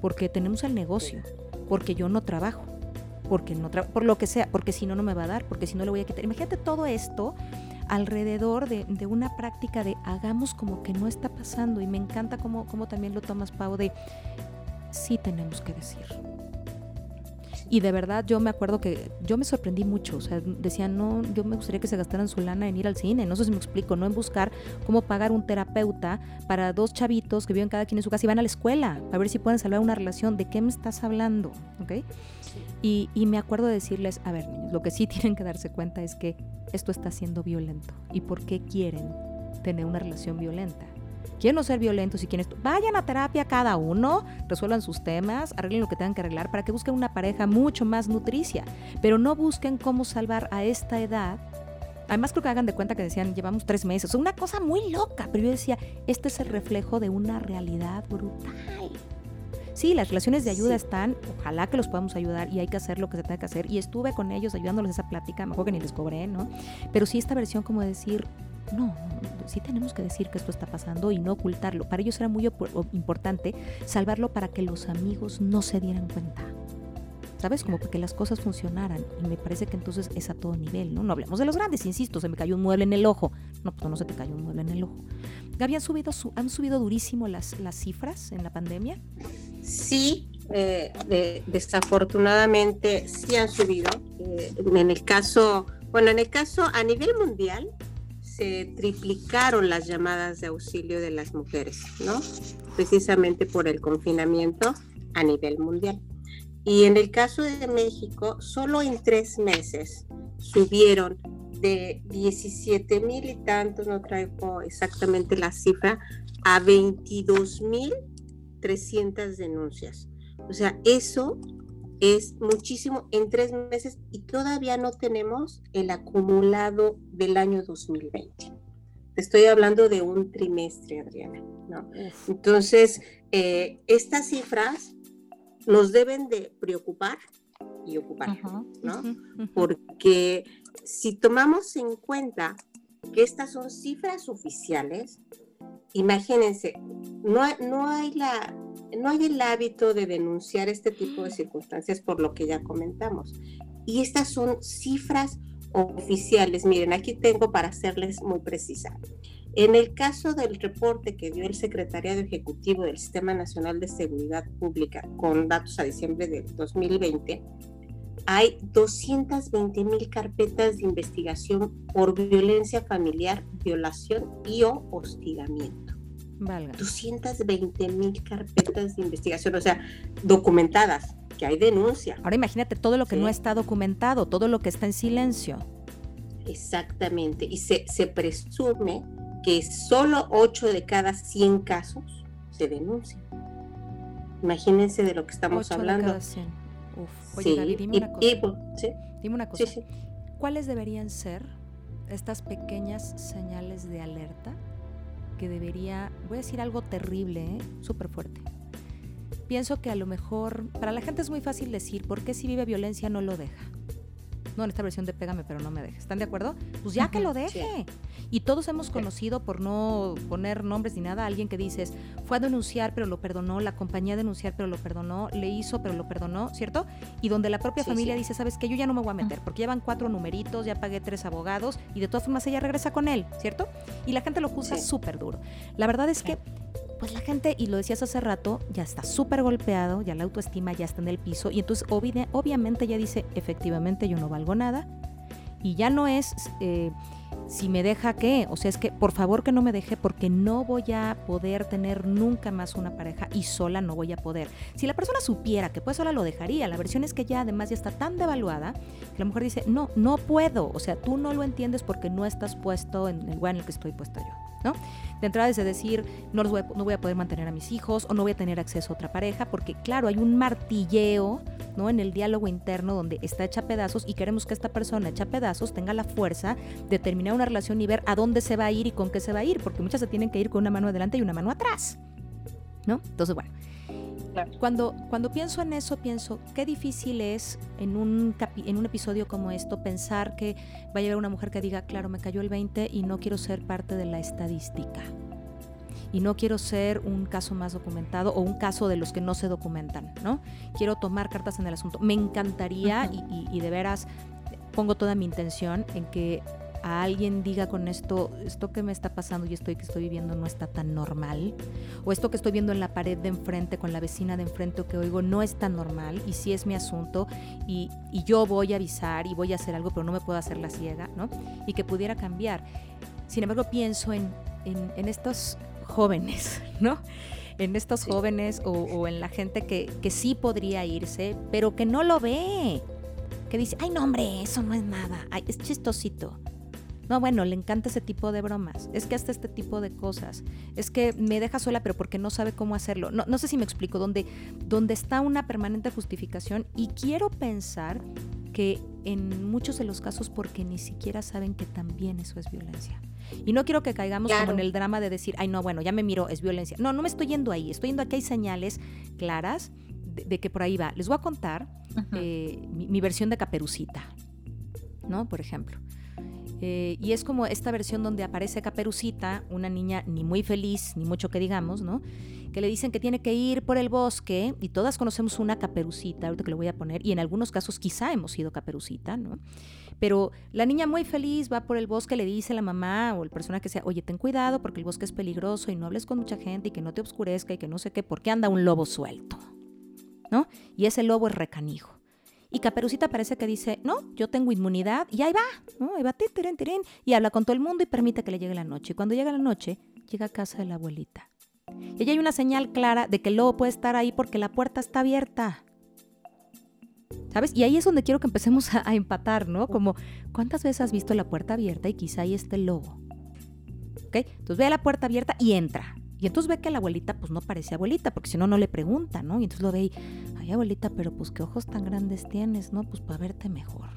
porque tenemos el negocio, porque yo no trabajo porque no por lo que sea, porque si no, no me va a dar, porque si no le voy a quitar. Imagínate todo esto alrededor de, de, una práctica de hagamos como que no está pasando y me encanta cómo, cómo también lo tomas, Pau, de sí tenemos que decir. Y de verdad yo me acuerdo que yo me sorprendí mucho, o sea, decían, no, yo me gustaría que se gastaran su lana en ir al cine, no sé si me explico, no en buscar cómo pagar un terapeuta para dos chavitos que viven cada quien en su casa y van a la escuela, a ver si pueden salvar una relación, ¿de qué me estás hablando? ¿Ok? Y, me acuerdo de decirles, a ver niños, lo que sí tienen que darse cuenta es que esto está siendo violento. ¿Y por qué quieren tener una relación violenta? Quieren no ser violentos y quieren... Vayan a terapia cada uno, resuelvan sus temas, arreglen lo que tengan que arreglar para que busquen una pareja mucho más nutricia. Pero no busquen cómo salvar a esta edad Además creo que hagan de cuenta que decían, llevamos tres meses. Una cosa muy loca, pero yo decía, este es el reflejo de una realidad brutal. Sí, las relaciones de ayuda están, ojalá que los podamos ayudar y hay que hacer lo que se tenga que hacer. Y estuve con ellos ayudándoles esa plática, mejor que ni les cobré, ¿no? Pero sí esta versión como de decir, no, sí tenemos que decir que esto está pasando y no ocultarlo. Para ellos era muy importante salvarlo para que los amigos no se dieran cuenta. ¿Sabes? Como para que las cosas funcionaran. Y me parece que entonces es a todo nivel, ¿no? No hablemos de los grandes, insisto, se me cayó un mueble en el ojo. No, pues no se te cayó un mueble en el ojo. Gaby, ¿han subido, ¿han subido durísimo las, las cifras en la pandemia? sí, eh, desafortunadamente sí han subido. Eh, en el caso, bueno, en el caso a nivel mundial se triplicaron las llamadas de auxilio de las mujeres, ¿no? Precisamente por el confinamiento a nivel mundial. Y en el caso de México, solo en tres meses subieron de 17 mil y tantos, no traigo exactamente la cifra, a 22.300 denuncias. O sea, eso es muchísimo en tres meses y todavía no tenemos el acumulado del año 2020. Te estoy hablando de un trimestre, Adriana. ¿no? Entonces, eh, estas cifras nos deben de preocupar y ocupar, ¿no? Porque si tomamos en cuenta que estas son cifras oficiales, imagínense, no, no, hay la, no hay el hábito de denunciar este tipo de circunstancias por lo que ya comentamos. Y estas son cifras oficiales. Miren, aquí tengo para hacerles muy precisa. En el caso del reporte que dio el Secretariado Ejecutivo del Sistema Nacional de Seguridad Pública con datos a diciembre del 2020, hay 220 mil carpetas de investigación por violencia familiar, violación y o hostigamiento. Valga. 220 mil carpetas de investigación, o sea, documentadas, que hay denuncia. Ahora imagínate todo lo que no está documentado, todo lo que está en silencio. Exactamente, y se, se presume que solo 8 de cada 100 casos se denuncian. Imagínense de lo que estamos hablando. De Uf. Oye, dime una cosa. Dime una cosa. ¿Cuáles deberían ser estas pequeñas señales de alerta que debería, voy a decir algo terrible, ¿eh? súper fuerte? Pienso que a lo mejor, para la gente es muy fácil decir, ¿por qué si vive violencia no lo deja? No, en esta versión de Pégame, pero no me dejes. ¿Están de acuerdo? Pues ya que lo deje. Y todos hemos conocido, por no poner nombres ni nada, a alguien que dices, fue a denunciar, pero lo perdonó, la compañía a denunciar, pero lo perdonó, le hizo, pero lo perdonó, ¿cierto? Y donde la propia familia dice, ¿sabes qué? Yo ya no me voy a meter, porque llevan cuatro numeritos, ya pagué tres abogados, y de todas formas ella regresa con él, ¿cierto? Y la gente lo juzga súper duro. La verdad es que pues la gente, y lo decías hace rato, ya está súper golpeado, ya la autoestima ya está en el piso, y entonces obviamente ya dice, efectivamente yo no valgo nada, y ya no es eh, si me deja qué, o sea, es que por favor que no me deje porque no voy a poder tener nunca más una pareja y sola no voy a poder. Si la persona supiera que pues sola lo dejaría, la versión es que ya además ya está tan devaluada que la mujer dice, no, no puedo, o sea, tú no lo entiendes porque no estás puesto en el lugar en el que estoy puesta yo. ¿No? De entrada es de decir, no, voy a, no voy a poder mantener a mis hijos o no voy a tener acceso a otra pareja, porque claro, hay un martilleo ¿no? en el diálogo interno donde está hecha pedazos y queremos que esta persona hecha pedazos tenga la fuerza de terminar una relación y ver a dónde se va a ir y con qué se va a ir, porque muchas se tienen que ir con una mano adelante y una mano atrás. ¿no? Entonces, bueno, cuando, cuando pienso en eso, pienso qué difícil es en un, en un episodio como esto pensar que va a llegar una mujer que diga, claro, me cayó el 20 y no quiero ser parte de la estadística. Y no quiero ser un caso más documentado o un caso de los que no se documentan, ¿no? Quiero tomar cartas en el asunto. Me encantaría y de veras pongo toda mi intención en que a alguien diga con esto, esto que me está pasando y esto que estoy viviendo no está tan normal, o esto que estoy viendo en la pared de enfrente con la vecina de enfrente o que oigo no es tan normal y sí es mi asunto y, yo voy a avisar y voy a hacer algo, pero no me puedo hacer la ciega, ¿no? Y que pudiera cambiar. Sin embargo, pienso en, estos jóvenes, ¿no? En estos jóvenes o, en la gente que, que sí podría irse, pero que no lo ve que dice, ay no hombre, eso no es nada, ay, es chistosito. No, bueno, le encanta ese tipo de bromas. Es que hasta este tipo de cosas. Es que me deja sola, pero porque no sabe cómo hacerlo. No, no sé si me explico, donde, donde está una permanente justificación y quiero pensar que en muchos de los casos porque ni siquiera saben que también eso es violencia. Y no quiero que caigamos como en el drama de decir, ay, no, bueno, ya me miro, es violencia. No, no me estoy yendo ahí, estoy yendo aquí hay señales claras de, que por ahí va. Les voy a contar eh, mi, mi, versión de Caperucita, ¿no? Por ejemplo. Eh, y es como esta versión donde aparece Caperucita, una niña ni muy feliz, ni mucho que digamos, ¿no? Que le dicen que tiene que ir por el bosque, y todas conocemos una Caperucita, ahorita que lo voy a poner, y en algunos casos quizá hemos sido Caperucita, ¿no? Pero la niña muy feliz va por el bosque, le dice a la mamá o el persona que sea, oye, ten cuidado porque el bosque es peligroso y no hables con mucha gente y que no te oscurezca y que no sé qué, porque anda un lobo suelto, ¿no? Y ese lobo es recanijo. Y Caperucita parece que dice, no, yo tengo inmunidad y ahí va, ¿no? Ahí va, tiren, tiren, y habla con todo el mundo y permite que le llegue la noche. Y cuando llega la noche, llega a casa de la abuelita. Y allí hay una señal clara de que el lobo puede estar ahí porque la puerta está abierta. ¿Sabes? Y ahí es donde quiero que empecemos a, empatar, ¿no? Como, ¿cuántas veces has visto la puerta abierta y quizá ahí esté el lobo? ¿Ok? Entonces ve a la puerta abierta y entra. Y entonces ve que la abuelita pues no parecía abuelita, porque si no, no le pregunta, ¿no? Y entonces lo ve y, ay abuelita, pero pues qué ojos tan grandes tienes, ¿no? Pues para verte mejor.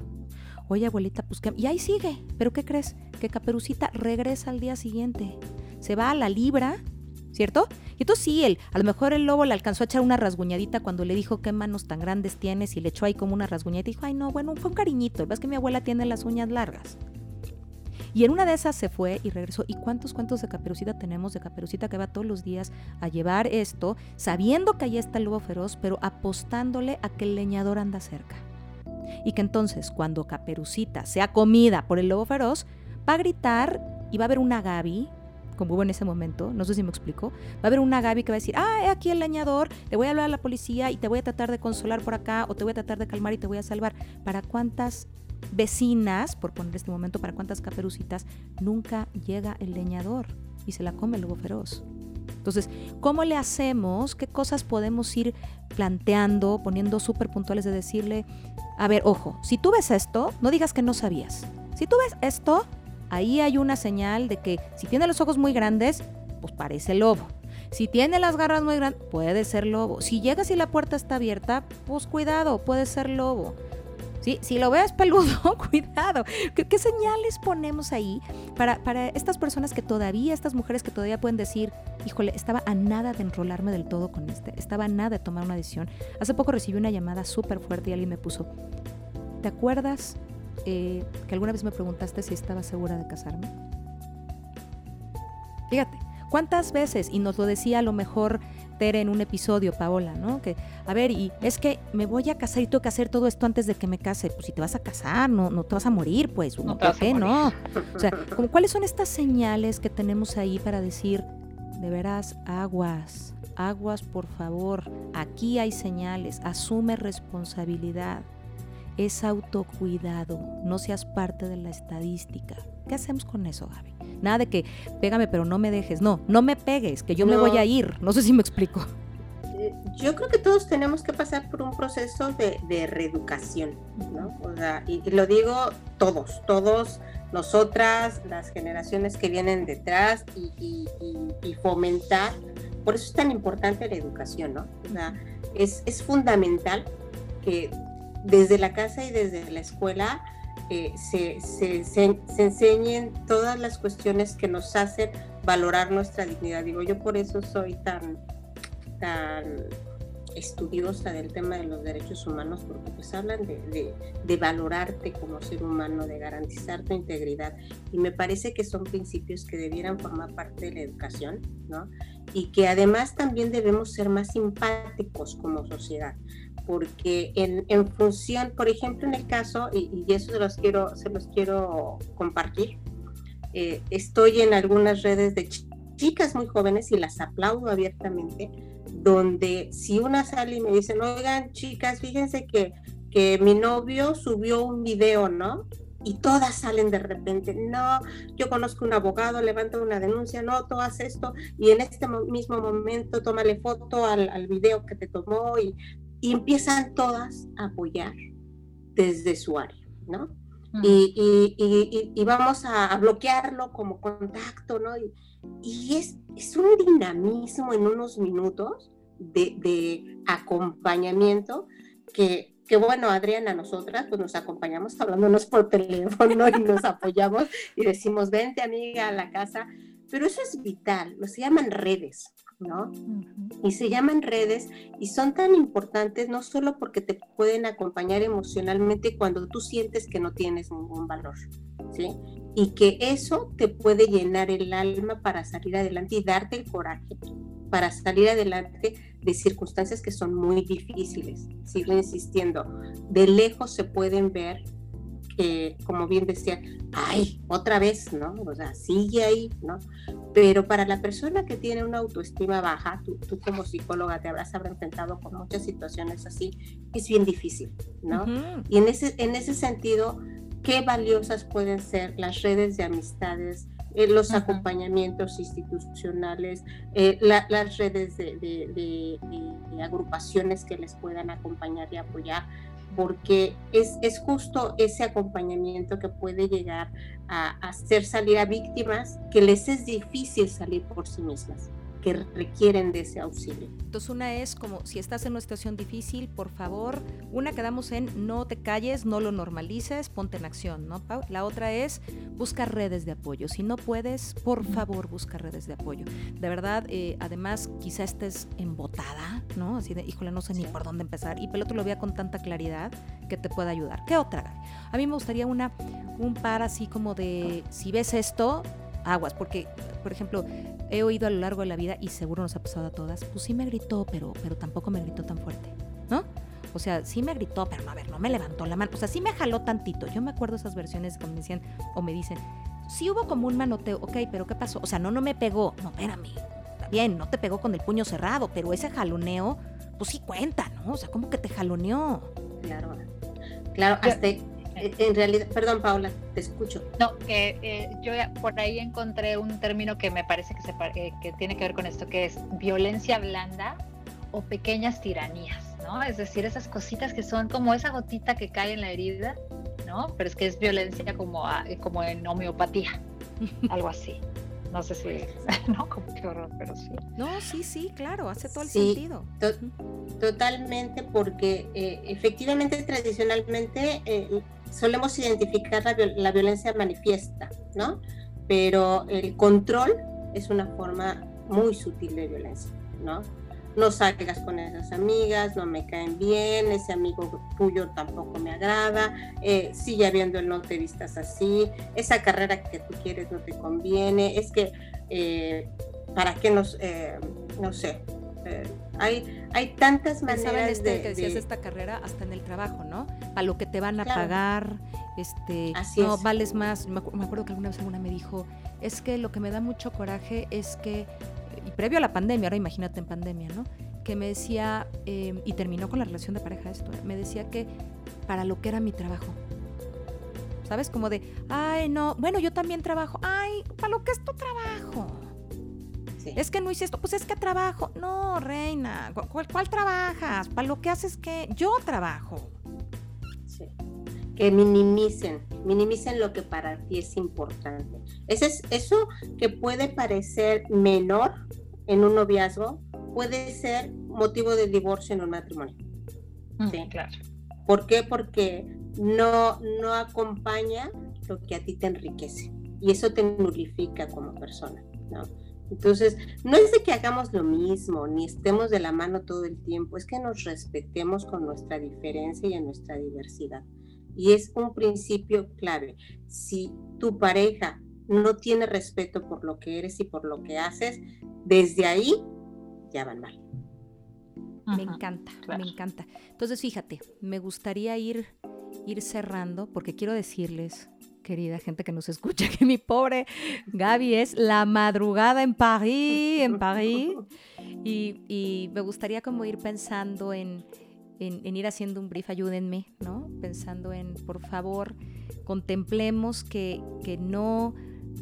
Oye abuelita, pues qué... Y ahí sigue, pero ¿qué crees? Que Caperucita regresa al día siguiente. Se va a la libra, ¿cierto? Y entonces sí, él, a lo mejor el lobo le alcanzó a echar una rasguñadita cuando le dijo qué manos tan grandes tienes y le echó ahí como una rasguñadita y dijo, ay no, bueno, fue un cariñito, ves que mi abuela tiene las uñas largas. Y en una de esas se fue y regresó. ¿Y cuántos cuentos de Caperucita tenemos de Caperucita que va todos los días a llevar esto, sabiendo que ahí está el lobo feroz, pero apostándole a que el leñador anda cerca? Y que entonces cuando Caperucita sea comida por el lobo feroz, va a gritar y va a haber una Gaby, como hubo en ese momento, no sé si me explico, va a haber una Gaby que va a decir, ah, aquí el leñador, le voy a hablar a la policía y te voy a tratar de consolar por acá o te voy a tratar de calmar y te voy a salvar. ¿Para cuántas vecinas, por poner este momento, para cuántas caperucitas, nunca llega el leñador y se la come el lobo feroz. Entonces, ¿cómo le hacemos? ¿Qué cosas podemos ir planteando, poniendo súper puntuales de decirle, a ver, ojo, si tú ves esto, no digas que no sabías. Si tú ves esto, ahí hay una señal de que si tiene los ojos muy grandes, pues parece lobo. Si tiene las garras muy grandes, puede ser lobo. Si llegas y la puerta está abierta, pues cuidado, puede ser lobo. Si lo ves peludo, cuidado. ¿Qué, señales ponemos ahí para, para estas personas que todavía, estas mujeres que todavía pueden decir, híjole, estaba a nada de enrolarme del todo con este, estaba a nada de tomar una decisión? Hace poco recibí una llamada súper fuerte y alguien me puso, ¿te acuerdas eh, que alguna vez me preguntaste si estaba segura de casarme? Fíjate, ¿cuántas veces? Y nos lo decía a lo mejor en un episodio, Paola, ¿no? Que, a ver, y es que me voy a casar y tengo que hacer todo esto antes de que me case. Pues si te vas a casar, no, no te vas a morir, pues, no, ¿por qué no? O sea, como, ¿cuáles son estas señales que tenemos ahí para decir, de veras, aguas, aguas, por favor, aquí hay señales, asume responsabilidad es autocuidado, no seas parte de la estadística. ¿Qué hacemos con eso, Gaby? Nada de que pégame pero no me dejes, no, no me pegues, que yo me voy a ir, no sé si me explico. Eh, yo creo que todos tenemos que pasar por un proceso de, reeducación, ¿no? O sea, y, lo digo todos, todos, nosotras, las generaciones que vienen detrás y, fomentar, por eso es tan importante la educación, ¿no? O sea, es, es fundamental que desde la casa y desde la escuela eh, se, enseñen todas las cuestiones que nos hacen valorar nuestra dignidad. Digo, yo por eso soy tan, tan estudiosa del tema de los derechos humanos, porque pues hablan de, de, valorarte como ser humano, de garantizar tu integridad. Y me parece que son principios que debieran formar parte de la educación, ¿no? Y que además también debemos ser más simpáticos como sociedad porque en, función, por ejemplo, en el caso, y, eso se los quiero, se los quiero compartir, eh, estoy en algunas redes de chicas muy jóvenes y las aplaudo abiertamente, donde si una sale y me dice, oigan, chicas, fíjense que, que mi novio subió un video, ¿no? y todas salen de repente, no, yo conozco un abogado, levanta una denuncia, no, tú haces esto y en este mismo momento tómale foto al, al, video que te tomó y y empiezan todas a apoyar desde su área, ¿no? y, vamos a, bloquearlo como contacto, ¿no? Y, es, es, un dinamismo en unos minutos de, acompañamiento que, que, bueno, Adriana, nosotras pues nos acompañamos hablándonos por teléfono y nos apoyamos y decimos, vente amiga a la casa, pero eso es vital, lo se llaman redes, ¿no? Y se llaman redes y son tan importantes no solo porque te pueden acompañar emocionalmente cuando tú sientes que no tienes ningún valor, ¿sí? Y que eso te puede llenar el alma para salir adelante y darte el coraje para salir adelante de circunstancias que son muy difíciles. Sigo insistiendo, de lejos se pueden ver que, como bien decía, ay, otra vez, ¿no? O sea, sigue ahí, ¿no? Pero para la persona que tiene una autoestima baja, tú, como psicóloga te habrás enfrentado con muchas situaciones así, es bien difícil, ¿no? Y en ese, en ese sentido, qué valiosas pueden ser las redes de amistades, eh, los acompañamientos institucionales, eh, las redes de, de, agrupaciones que les puedan acompañar y apoyar porque es, es justo ese acompañamiento que puede llegar a, hacer salir a víctimas que les es difícil salir por sí mismas. Que requieren de ese auxilio. Entonces una es como si estás en una situación difícil, por favor, una quedamos en no te calles, no lo normalices, ponte en acción, ¿no, Pau? La otra es busca redes de apoyo. Si no puedes, por favor, busca redes de apoyo. De verdad, eh, además, quizá estés embotada, ¿no? Así de, híjole, no sé ni por dónde empezar. Y Peloto lo vea con tanta claridad que te pueda ayudar. ¿Qué otra? A mí me gustaría una, un par así como de, si ves esto, aguas, porque, por ejemplo, he oído a lo largo de la vida, y seguro nos ha pasado a todas, pues sí me gritó, pero, pero tampoco me gritó tan fuerte, ¿no? O sea, sí me gritó, pero no, a ver, no me levantó la mano. O sea, sí me jaló tantito. Yo me acuerdo esas versiones cuando me decían, o me dicen, sí hubo como un manoteo, ok, pero ¿qué pasó? O sea, no, no me pegó. No, espérame, está bien, no te pegó con el puño cerrado, pero ese jaloneo, pues sí cuenta, ¿no? O sea, ¿cómo que te jaloneó? Claro, claro, hasta en realidad, perdón Paula, te escucho. No, que eh, yo por ahí encontré un término que me parece que, se, eh, que tiene que ver con esto, que es violencia blanda o pequeñas tiranías, ¿no? Es decir, esas cositas que son como esa gotita que cae en la herida, ¿no? Pero es que es violencia como, como en homeopatía, algo así. No sé si, no, como qué horror, pero sí. No, sí, sí, claro, hace todo el sentido. totalmente, porque eh, efectivamente, tradicionalmente, solemos identificar la, violencia manifiesta, ¿no? Pero el control es una forma muy sutil de violencia, ¿no? No salgas con esas amigas, no me caen bien, ese amigo tuyo tampoco me agrada, eh, sigue habiendo el no te vistas así, esa carrera que tú quieres no te conviene, es que, eh, ¿para qué nos, eh, no sé, eh, hay, hay tantas maneras este, de, que decías esta carrera hasta en el trabajo, ¿no? A lo que te van a pagar, este, no vales más. Me, acuerdo que alguna vez alguna me dijo, es que lo que me da mucho coraje es que, y previo a la pandemia, ahora imagínate en pandemia, ¿no? Que me decía, em, y terminó con la relación de pareja esto, me decía que para lo que era mi trabajo. ¿Sabes? Como de, ay, no, bueno, yo también trabajo, ay, para lo que es tu trabajo es que no hice esto, pues es que trabajo. No, reina, ¿cuál, trabajas? Para lo que haces que yo trabajo. Sí. Que minimicen, minimicen lo que para ti es importante. Ese es, eso que puede parecer menor en un noviazgo, puede ser motivo de divorcio en un matrimonio. Mm, sí, claro. ¿Por qué? Porque no, no acompaña lo que a ti te enriquece y eso te nulifica como persona, ¿no? Entonces, no es de que hagamos lo mismo, ni estemos de la mano todo el tiempo, es que nos respetemos con nuestra diferencia y en nuestra diversidad. Y es un principio clave. Si tu pareja no tiene respeto por lo que eres y por lo que haces, desde ahí ya van mal. Me encanta, me encanta. Entonces, fíjate, me gustaría ir, ir cerrando porque quiero decirles querida gente que nos escucha, que mi pobre Gaby es la madrugada en París, en París. Y, me gustaría como ir pensando en, en, ir haciendo un brief, ayúdenme, ¿no? Pensando en, por favor, contemplemos que, que no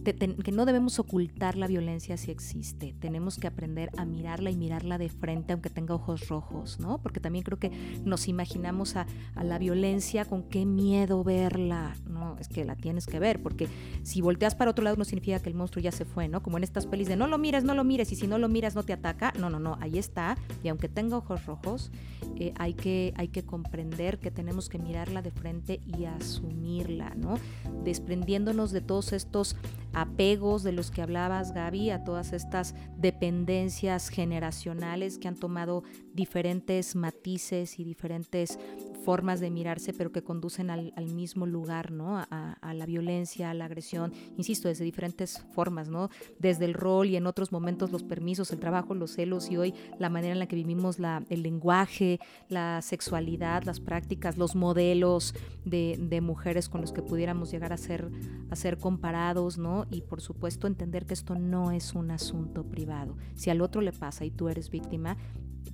que no debemos ocultar la violencia si existe. Tenemos que aprender a mirarla y mirarla de frente, aunque tenga ojos rojos, ¿no? Porque también creo que nos imaginamos a, la violencia con qué miedo verla. No, es que la tienes que ver, porque si volteas para otro lado no significa que el monstruo ya se fue, ¿no? Como en estas pelis de no lo mires, no lo mires, y si no lo miras no te ataca. No, no, no, ahí está. Y aunque tenga ojos rojos, eh, hay, que, hay que comprender que tenemos que mirarla de frente y asumirla, ¿no? Desprendiéndonos de todos estos apegos de los que hablabas, Gaby, a todas estas dependencias generacionales que han tomado diferentes matices y diferentes formas de mirarse, pero que conducen al, mismo lugar, ¿no? A, la violencia, a la agresión, insisto, desde diferentes formas, ¿no? Desde el rol y en otros momentos los permisos, el trabajo, los celos y hoy la manera en la que vivimos la, el lenguaje, la sexualidad, las prácticas, los modelos de, de mujeres con los que pudiéramos llegar a ser, a ser comparados, ¿no? Y por supuesto entender que esto no es un asunto privado. Si al otro le pasa y tú eres víctima,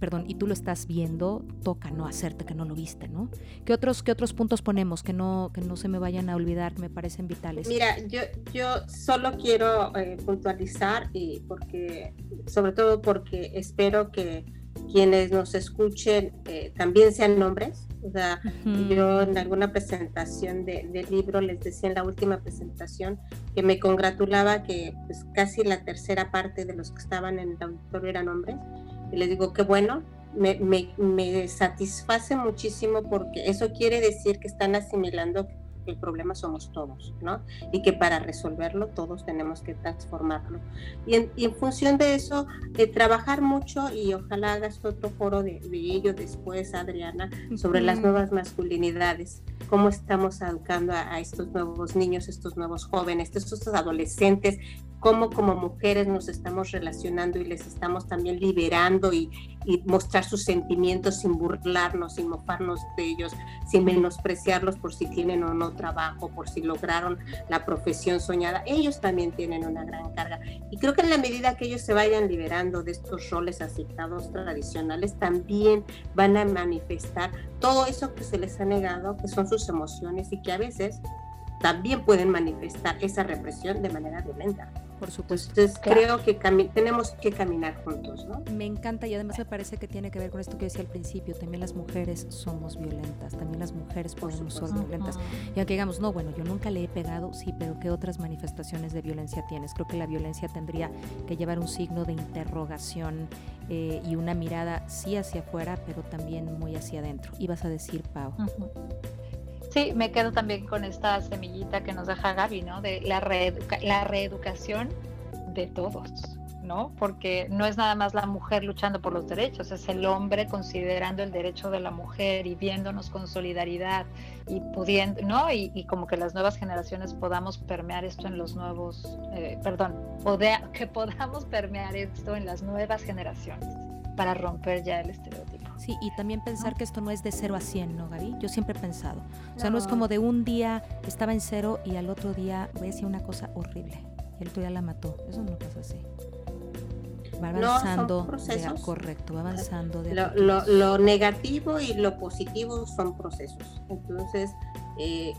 perdón, y tú lo estás viendo, toca no hacerte que no lo viste, ¿no? ¿Qué otros, qué otros puntos ponemos que no, que no se me vayan a olvidar, que me parecen vitales? Mira, yo, yo solo quiero eh, puntualizar y porque, sobre todo porque espero que quienes nos escuchen eh, también sean hombres. O sea, yo en alguna presentación de, del libro les decía en la última presentación que me congratulaba que pues, casi la tercera parte de los que estaban en el auditorio eran hombres. Y les digo, qué bueno, me, me, me satisface muchísimo porque eso quiere decir que están asimilando el problema somos todos, ¿no? Y que para resolverlo todos tenemos que transformarlo. Y en, y en función de eso, eh, trabajar mucho y ojalá hagas otro foro de, de ello después, Adriana, sobre las nuevas masculinidades, cómo estamos educando a, a, estos nuevos niños, estos nuevos jóvenes, estos adolescentes cómo como mujeres nos estamos relacionando y les estamos también liberando y, mostrar sus sentimientos sin burlarnos, sin mofarnos de ellos, sin menospreciarlos por si tienen o no trabajo, por si lograron la profesión soñada. Ellos también tienen una gran carga. Y creo que en la medida que ellos se vayan liberando de estos roles aceptados tradicionales, también van a manifestar todo eso que se les ha negado, que son sus emociones y que a veces también pueden manifestar esa represión de manera violenta. Por supuesto. Entonces creo que tenemos que caminar juntos, ¿no? Me encanta y además me parece que tiene que ver con esto que decía al principio, también las mujeres somos violentas, también las mujeres podemos ser violentas. Y aunque digamos, no, bueno, yo nunca le he pegado, sí, pero ¿qué otras manifestaciones de violencia tienes? Creo que la violencia tendría que llevar un signo de interrogación eh, y una mirada sí hacia afuera, pero también muy hacia adentro. Ibas a decir, Pau. Uh -huh. Sí, me quedo también con esta semillita que nos deja Gaby, ¿no? De la, reeduca la reeducación de todos, ¿no? Porque no es nada más la mujer luchando por los derechos, es el hombre considerando el derecho de la mujer y viéndonos con solidaridad y pudiendo, ¿no? Y, como que las nuevas generaciones podamos permear esto en los nuevos, eh, perdón, que podamos permear esto en las nuevas generaciones para romper ya el estereotipo. Sí, y también pensar ¿no? que esto no es de 0 a 100, ¿no, Gaby? Yo siempre he pensado. O sea, no. no es como de un día estaba en cero y al otro día voy a decir una cosa horrible y el otro día la mató. Eso no pasa así. Va avanzando, no, de, correcto, va avanzando. De lo, lo, lo, negativo y lo positivo son procesos. Entonces, eh,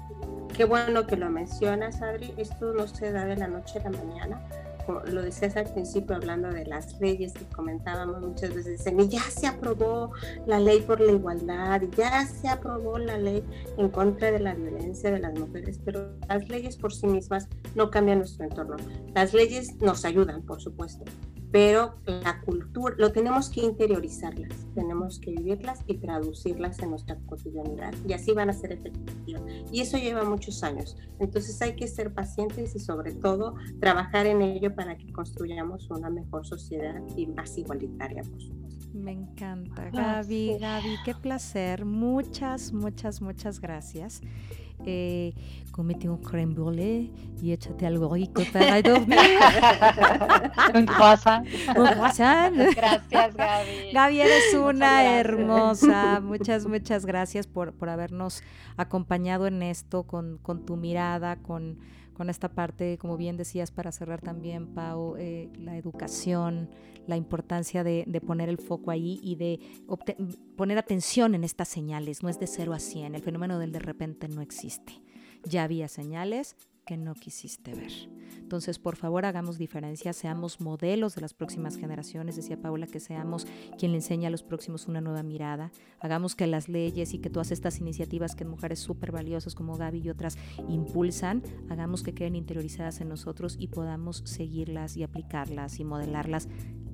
qué bueno que lo mencionas, Adri. Esto no se da de la noche a la mañana lo decías al principio hablando de las leyes que comentábamos muchas veces, dicen, y ya se aprobó la ley por la igualdad, y ya se aprobó la ley en contra de la violencia de las mujeres, pero las leyes por sí mismas no cambian nuestro entorno. Las leyes nos ayudan, por supuesto, pero la cultura, lo tenemos que interiorizarlas, tenemos que vivirlas y traducirlas en nuestra cotidianidad y así van a ser efectivas. Y eso lleva muchos años. Entonces hay que ser pacientes y sobre todo trabajar en ello para que construyamos una mejor sociedad y más igualitaria, por supuesto. Me encanta, Gaby, oh, sí. Gaby, qué placer. Muchas, muchas, muchas gracias. Eh, comete un creme brûlée y échate algo rico para dormir. un croissant. Un croissant. Gracias, Gaby. Gaby, eres una hermosa. Muchas, muchas gracias por, por habernos acompañado en esto con, con tu mirada, con, con esta parte, como bien decías, para cerrar también, Pau, eh, la educación, la importancia de, de, poner el foco ahí y de poner atención en estas señales. No es de 0 a 100, el fenómeno del de repente no existe. Ya había señales que no quisiste ver. Entonces, por favor, hagamos diferencia, seamos modelos de las próximas generaciones, decía Paula, que seamos quien le enseña a los próximos una nueva mirada, hagamos que las leyes y que todas estas iniciativas que mujeres súper valiosas como Gaby y otras impulsan, hagamos que queden interiorizadas en nosotros y podamos seguirlas y aplicarlas y modelarlas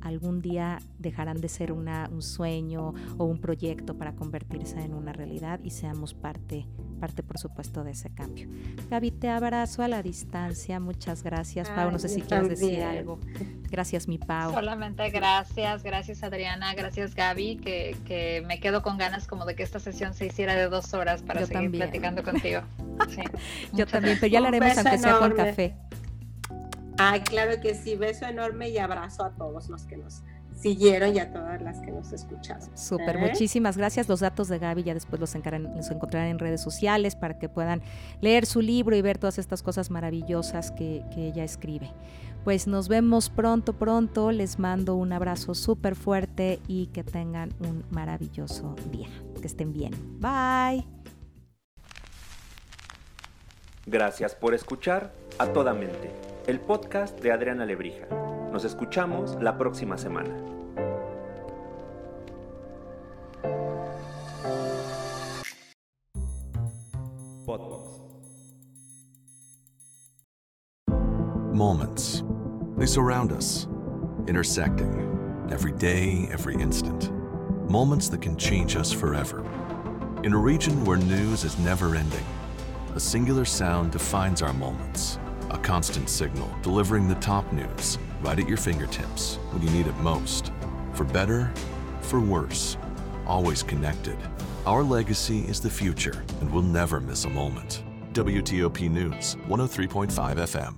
algún día dejarán de ser una, un sueño o un proyecto para convertirse en una realidad y seamos parte, parte por supuesto de ese cambio. Gaby, te abrazo a la distancia, muchas gracias. Pau, no sé si quieres también. decir algo. Gracias, mi Pau. Solamente gracias, gracias Adriana, gracias Gaby, que, que me quedo con ganas como de que esta sesión se hiciera de dos horas para Yo seguir también. platicando contigo. Sí, Yo también, pero ya lo haremos aunque sea con café. Ay, claro que sí, beso enorme y abrazo a todos los que nos siguieron y a todas las que nos escucharon. Súper, ¿Eh? muchísimas gracias. Los datos de Gaby ya después los, los, encontrarán en redes sociales para que puedan leer su libro y ver todas estas cosas maravillosas que, que ella escribe. Pues nos vemos pronto, pronto. Les mando un abrazo súper fuerte y que tengan un maravilloso día. Que estén bien. Bye. Gracias por escuchar a toda mente el podcast de Adriana Lebrija. Nos escuchamos la próxima semana. Podbox. Moments. They surround us, intersecting every day, every instant. Moments that can change us forever. In a region where news is never ending, a singular sound defines our moments, a constant signal delivering the top news right at your fingertips when you need it most. For better, for worse, always connected. Our legacy is the future, and we'll never miss a moment. WTOP News, 103.5 FM.